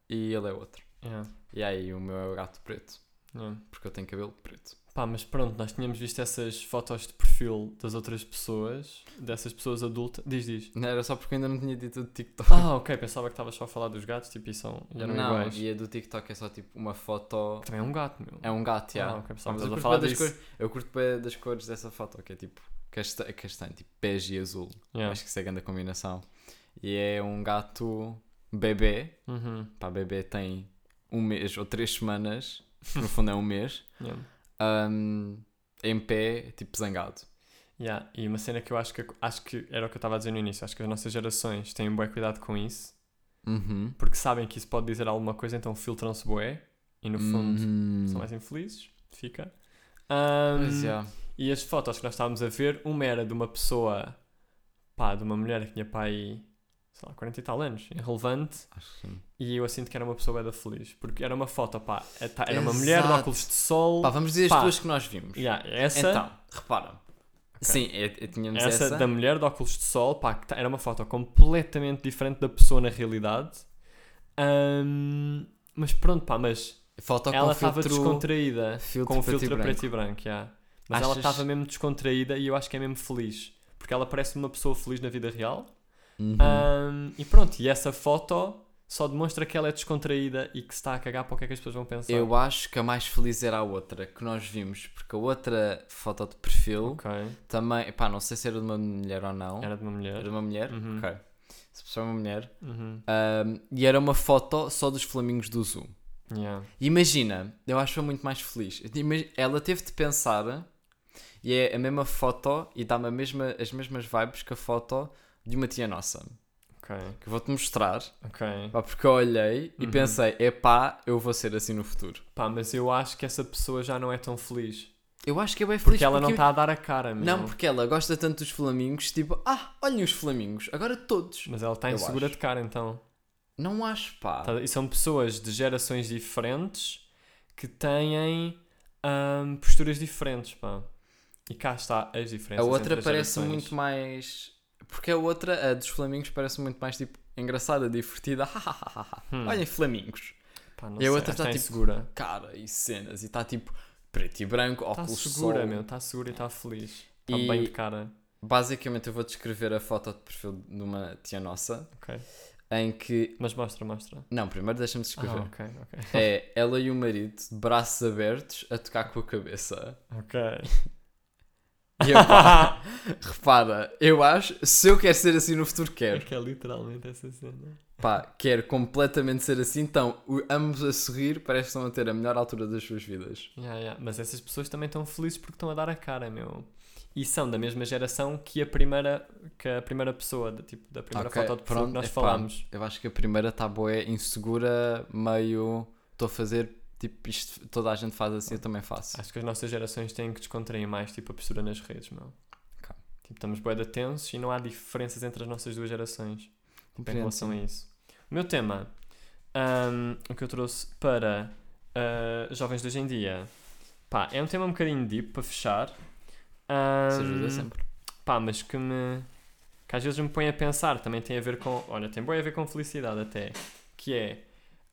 e ele é outro. Yeah. E aí o meu é o gato preto, Yeah. porque eu tenho cabelo preto. Pá, mas pronto, nós tínhamos visto essas fotos de perfil das outras pessoas, dessas pessoas adultas. Diz, diz. Não era só porque eu ainda não tinha dito do TikTok. Ah, ok, pensava que estavas só a falar dos gatos, tipo, e, são, e eram não, iguais. e a do TikTok é só tipo uma foto. Também é um gato, meu. É um gato, já. Ah, ok, pensava Mas que a curto falar das cores- Eu curto bem das cores dessa foto, que é tipo casta- castanho, tipo bege e azul. Yeah. Acho que isso é a grande combinação. E é um gato bebê. Uhum. Pá, bebê tem um mês ou três semanas. que no fundo é um mês. Yeah. Um, em pé, tipo zangado. Yeah, E uma cena que eu acho que, acho que era o que eu estava a dizer no início, acho que as nossas gerações têm um bom cuidado com isso, Uhum. porque sabem que isso pode dizer alguma coisa, então filtram-se bué, e no fundo Uhum. são mais infelizes, fica. Pois, já. E as fotos que nós estávamos a ver, uma era de uma pessoa, pá, de uma mulher que tinha pai, sei lá, 40 e tal anos, irrelevante, Acho que sim. e eu sinto que era uma pessoa da feliz, porque era uma foto, pá, é- tá- era uma mulher de óculos de sol, Pá, vamos dizer as Pá. duas que nós vimos. Yeah, essa, Então, repara. Sim, é, é- tínhamos essa, essa. da mulher de óculos de sol, pá, que tá- era uma foto completamente diferente da pessoa na realidade, Ahm, mas pronto, pá, mas Foto ela estava descontraída, filtro com o preto filtro branco. preto e branco, yeah. mas ela Achas- estava mesmo descontraída e eu acho que é mesmo feliz, porque ela parece uma pessoa feliz na vida real, Uhum. Ahm, e pronto, e essa foto só demonstra que ela é descontraída e que se está a cagar para o que é que as pessoas vão pensar. Eu acho que a mais feliz era a outra que nós vimos, porque a outra foto de perfil Ok, também, pá, não sei se era de uma mulher ou não. era de uma mulher. Era de uma mulher? Uhum. Ok. Se fosse uma mulher. Uhum. Ahm, e era uma foto só dos flamingos do Zoom. Yeah. Imagina, eu acho que foi muito mais feliz. Ela teve de pensar e é a mesma foto e dá-me mesma, as mesmas vibes que a foto de uma tia nossa. Ok, Que eu vou-te mostrar. ok. Pá, porque eu olhei e Uhum. pensei, epá, eu vou ser assim no futuro. Pá, mas eu acho que essa pessoa já não é tão feliz. Eu acho que é bem feliz Porque ela não porque- está a dar a cara, meu. Não, porque ela gosta tanto dos flamingos, tipo, ah, olhem os flamingos, agora todos. Mas ela está insegura de cara, então. Não acho, pá. Tá- E são pessoas de gerações diferentes que têm ahm, posturas diferentes, pá. E cá está as A diferenças. outra entre as parece gerações. muito mais. Porque a outra, a dos flamingos, parece muito mais tipo engraçada, divertida. Hum. Olhem, flamingos. Pá, E a sei, outra está tá tipo- insegura. Cara e cenas. E está tipo preto e branco, Está óculos segura, sol. meu. Está segura e está feliz. Está bem de cara. Basicamente, eu vou descrever a foto de perfil de uma tia nossa. Ok. Em que. Mas mostra, mostra. Não, primeiro deixa-me descrever. Ah, ok, ok. É ela e o marido, braços abertos, a tocar com a cabeça. Ok. E eu, pá, repara, eu acho, se eu quero ser assim no futuro, É quero. que é literalmente essa cena. Pá, quero completamente ser assim. Então, ambos a sorrir, parece que estão a ter a melhor altura das suas vidas. Yeah, yeah. Mas essas pessoas também estão felizes porque estão a dar a cara, meu. E são da mesma geração que a primeira, que a primeira pessoa, da, tipo, da primeira Ok, foto de perfil que pronto, nós epá, falámos. Eu acho que a primeira está boa, insegura, meio. Estou a fazer, tipo, isto toda a gente faz assim, eu também faço. Acho que as nossas gerações têm que descontrair mais, tipo, a postura nas redes, meu. Ok. Tipo, estamos bué de tensos e não há diferenças entre as nossas duas gerações tipo, em relação a isso. O meu tema, ahm, o que eu trouxe para ah, jovens de hoje em dia, pá, é um tema um bocadinho deep para fechar. Isso ajuda sempre. Pá, mas que me. que às vezes me põe a pensar, também tem a ver com. Olha, tem bem a ver com felicidade até. Que é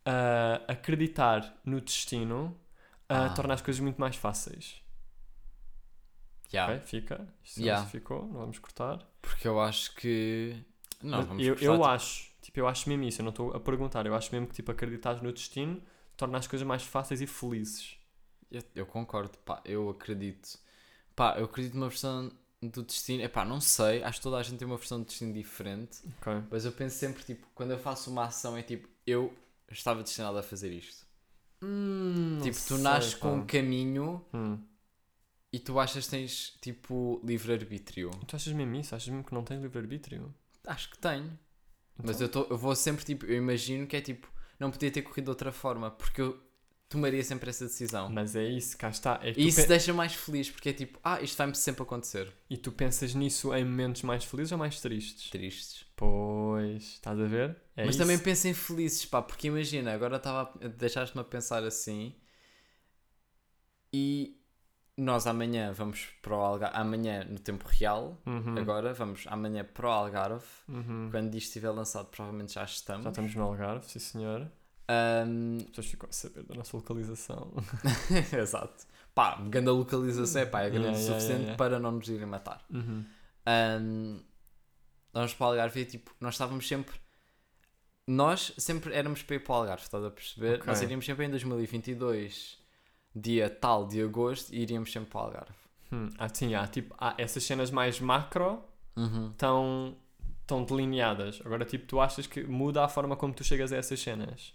ah, acreditar no destino ah, Ah. torna as coisas muito mais fáceis. Yeah, Ok? Fica. Isto Yeah. ficou, não vamos cortar. Porque eu acho que. Não, Mas vamos eu, cortar, eu tipo, acho, tipo, eu acho mesmo isso, eu não estou a perguntar, eu acho mesmo que tipo, acreditar no destino torna as coisas mais fáceis e felizes. Eu, eu concordo, pá, eu acredito. Pá, eu acredito numa versão do destino. É pá, não sei, acho que toda a gente tem uma versão de destino diferente. Ok. Mas eu penso sempre, tipo, quando eu faço uma ação, é tipo, eu estava destinado a fazer isto. Hum, tipo, tu nasces com um caminho Hum. e tu achas que tens, tipo, livre-arbítrio. Tu achas mesmo isso? Achas mesmo que não tens livre-arbítrio? Acho que tenho. Mas Então? eu, tô, eu vou sempre, tipo, eu imagino que é tipo, não podia ter corrido de outra forma, porque eu tomaria sempre essa decisão. Mas é isso, cá está. É E isso pe- deixa mais feliz, porque é tipo, ah, isto vai-me sempre acontecer. E tu pensas nisso em momentos mais felizes ou mais tristes? Tristes. Pois, estás a ver? É Mas isso. também pensa em felizes, pá, porque imagina, agora estava deixaste-me a pensar assim e nós amanhã vamos para o Algarve, amanhã no tempo real, Uhum, agora vamos amanhã para o Algarve, uhum. quando isto estiver lançado provavelmente já estamos. Já estamos no Algarve, sim senhor. As pessoas ficam a saber da nossa localização. Exato. Pá, grande a localização é pá, é grande Yeah, o suficiente yeah, yeah. para não nos irem matar. Uhum. Ahm, nós para o Algarve, e, tipo, nós estávamos sempre. Nós sempre éramos para ir para o Algarve, estás a perceber? Ok. Nós iríamos sempre em 2022, dia tal de agosto, e iríamos sempre para o Algarve. Hum, Ah, sim, há, tipo, há essas cenas mais macro Uhum. estão estão delineadas. Agora, tipo, tu achas que muda a forma como tu chegas a essas cenas?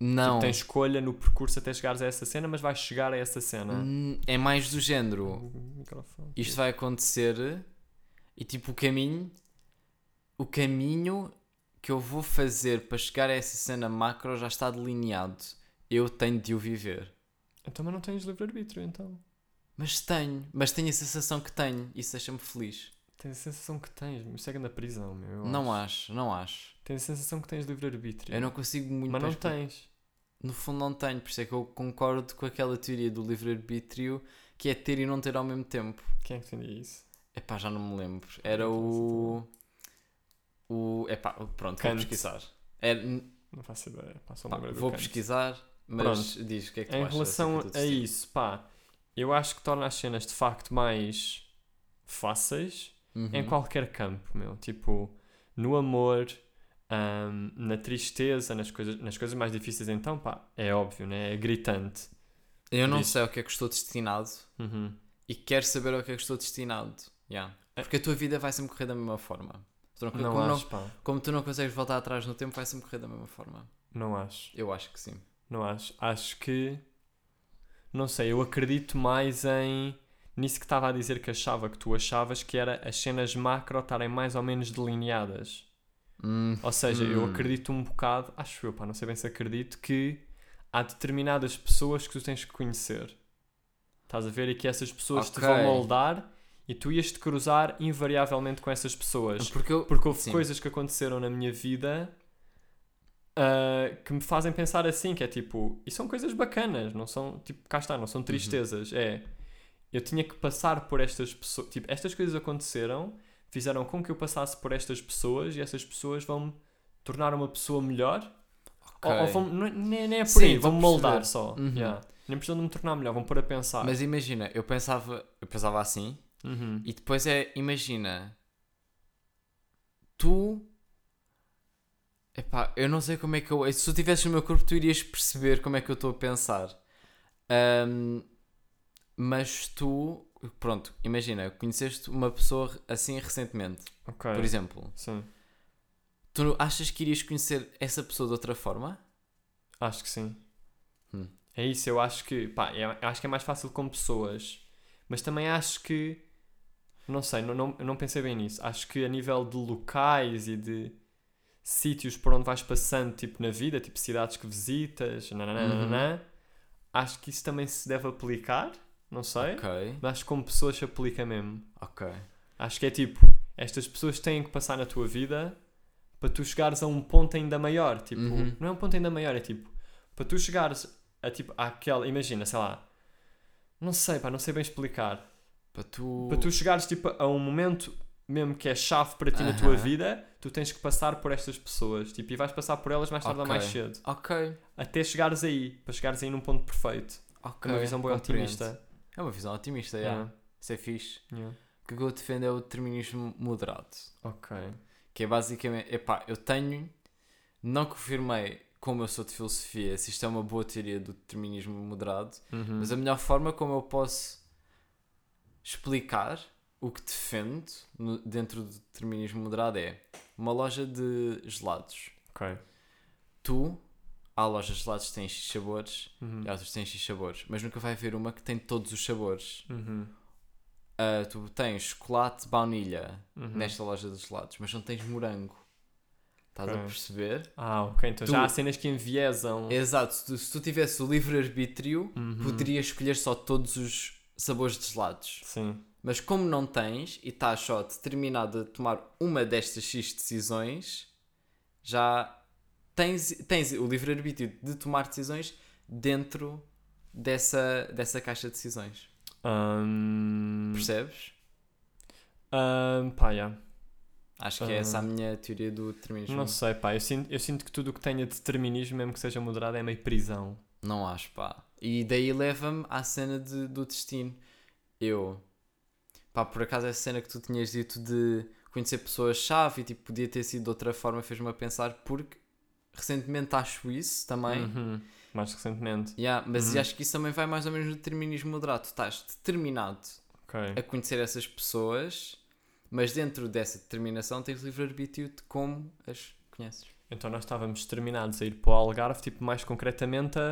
Não, Tipo, tens escolha no percurso até chegares a essa cena, mas vais chegar a essa cena. Hum, é mais do género. Isto vai acontecer e tipo o caminho, o caminho que eu vou fazer para chegar a essa cena macro já está delineado. Eu tenho de o viver. Então, mas não tens livre-arbítrio, então. Mas tenho, mas tenho a sensação que tenho. Isso deixa-me feliz. Tens a sensação que tens, me segue na prisão, meu. eu não acho, não acho. Tens a sensação que tens livre-arbítrio. Eu não consigo muito. Mas não tens. No fundo, não tenho. Por isso é que eu concordo com aquela teoria do livre-arbítrio que é ter e não ter ao mesmo tempo. Quem é que defendia isso? Epá, já não me lembro. Era o. O. Epá, pronto, vou Kant. pesquisar. Era, Não faço ideia. Pá, só Pá, vou Kant. pesquisar, mas diz o que é que tu Em relação a isso, pá, eu acho que torna as cenas de facto mais fáceis Uhum. em qualquer campo, meu. Tipo, no amor, ahm, na tristeza, nas coisas, nas coisas mais difíceis, então, pá, é óbvio, né? É gritante. Eu não sei ao que é que estou destinado Uhum. e quero saber ao que é que estou destinado. Yeah. Porque a tua vida vai sempre correr da mesma forma. Não- Não como, não- acho, pá. como tu não consegues voltar atrás no tempo, vai sempre correr da mesma forma. Não acho. Eu acho que sim. Não acho. Acho que. Não sei, eu acredito mais em. Nisso que estava a dizer que achava que tu achavas que era as cenas macro estarem mais ou menos delineadas. Hum, Ou seja, eu Hum. acredito um bocado, acho eu, pá, não sei bem se acredito, que há determinadas pessoas que tu tens que conhecer. Estás a ver? E que essas pessoas te Ok. vão moldar e tu ias te cruzar invariavelmente com essas pessoas. Porque eu. Porque houve Sim. coisas que aconteceram na minha vida ah, que me fazem pensar assim, que é tipo, e são coisas bacanas, não são, tipo, cá está, não Uhum. são tristezas, é, eu tinha que passar por estas pessoas, tipo, estas coisas aconteceram, fizeram com que eu passasse por estas pessoas e essas pessoas vão-me tornar uma pessoa melhor, ou, ou Ok. vão, é- nem, nem é por Sim, aí, a vão-me moldar só, Uhum. yeah. nem precisam de me tornar melhor, vão pôr a pensar. Mas imagina, eu pensava, eu pensava assim, Uhum. e depois é, imagina, tu. Epá, eu não sei como é que eu. Se tu tivesses no meu corpo, tu irias perceber como é que eu estou a pensar. Ahm, mas tu. Pronto, imagina, conheceste uma pessoa assim recentemente, Ok, por exemplo. sim, Tu achas que irias conhecer essa pessoa de outra forma? acho que sim. Hum. É isso, eu acho que, pá, é- eu acho que é mais fácil com pessoas, mas também acho que, não sei, não, não, não pensei bem nisso. Acho que a nível de locais e de sítios por onde vais passando, tipo na vida, tipo cidades que visitas, nananana, acho que isso também se deve aplicar, não sei, Ok, mas acho que como pessoas se aplica mesmo. ok. Acho que é tipo, estas pessoas têm que passar na tua vida para tu chegares a um ponto ainda maior. Tipo, Uhum. não é um ponto ainda maior, é tipo, para tu chegares a tipo, àquela, imagina, sei lá, não sei, pá, não sei bem explicar. Para tu. Para tu chegares tipo a um momento mesmo que é chave para ti na tua vida, tu tens que passar por estas pessoas, tipo, e vais passar por elas mais tarde ou Ok. mais cedo. Ok, Até chegares aí, para chegares aí num ponto perfeito. ok. Uma visão bem otimista. É uma visão otimista, é. Yeah. Isso é fixe. Yeah. O que eu defendo é o determinismo moderado. Ok. Que é basicamente, epá, eu tenho, não confirmei como eu sou de filosofia, se isto é uma boa teoria do determinismo moderado, Uhum. mas a melhor forma como eu posso explicar o que defendo no- dentro do determinismo moderado é uma loja de gelados. Ok. Tu, há lojas de gelados que têm X sabores Uhum. e outras que têm X sabores, mas nunca vai haver uma que tem todos os sabores. Uhum. Ah, tu tens chocolate, baunilha Uhum. nesta loja de gelados, mas não tens morango. Estás a Ok. perceber? Ah, ok. Então Tu- já há cenas que enviesam. Exato, se tu, se tu tivesse o livre-arbítrio, Uhum. poderias escolher só todos os sabores de gelados. Sim. Mas como não tens e estás só determinado a tomar uma destas X decisões, já tens, tens o livre-arbítrio de tomar decisões dentro dessa, dessa caixa de decisões. Ahm, Percebes? ahm, pá, yeah. Acho que é essa a minha teoria do determinismo. Não sei, pá. Eu sinto, eu sinto que tudo o que tenha determinismo, mesmo que seja moderado, é meio prisão. Não acho, pá. E daí leva-me à cena de- do destino. Eu, pá, por acaso essa cena que tu tinhas dito de conhecer pessoas-chave e tipo, podia ter sido de outra forma, fez-me a pensar, porque recentemente acho isso também. Uhum. Mais recentemente. Yeah, mas Uhum. acho que isso também vai mais ou menos no determinismo moderado. Estás determinado Ok. a conhecer essas pessoas, mas dentro dessa determinação tens livre-arbítrio de como as conheces. Então nós estávamos determinados a ir para o Algarve, tipo, mais concretamente a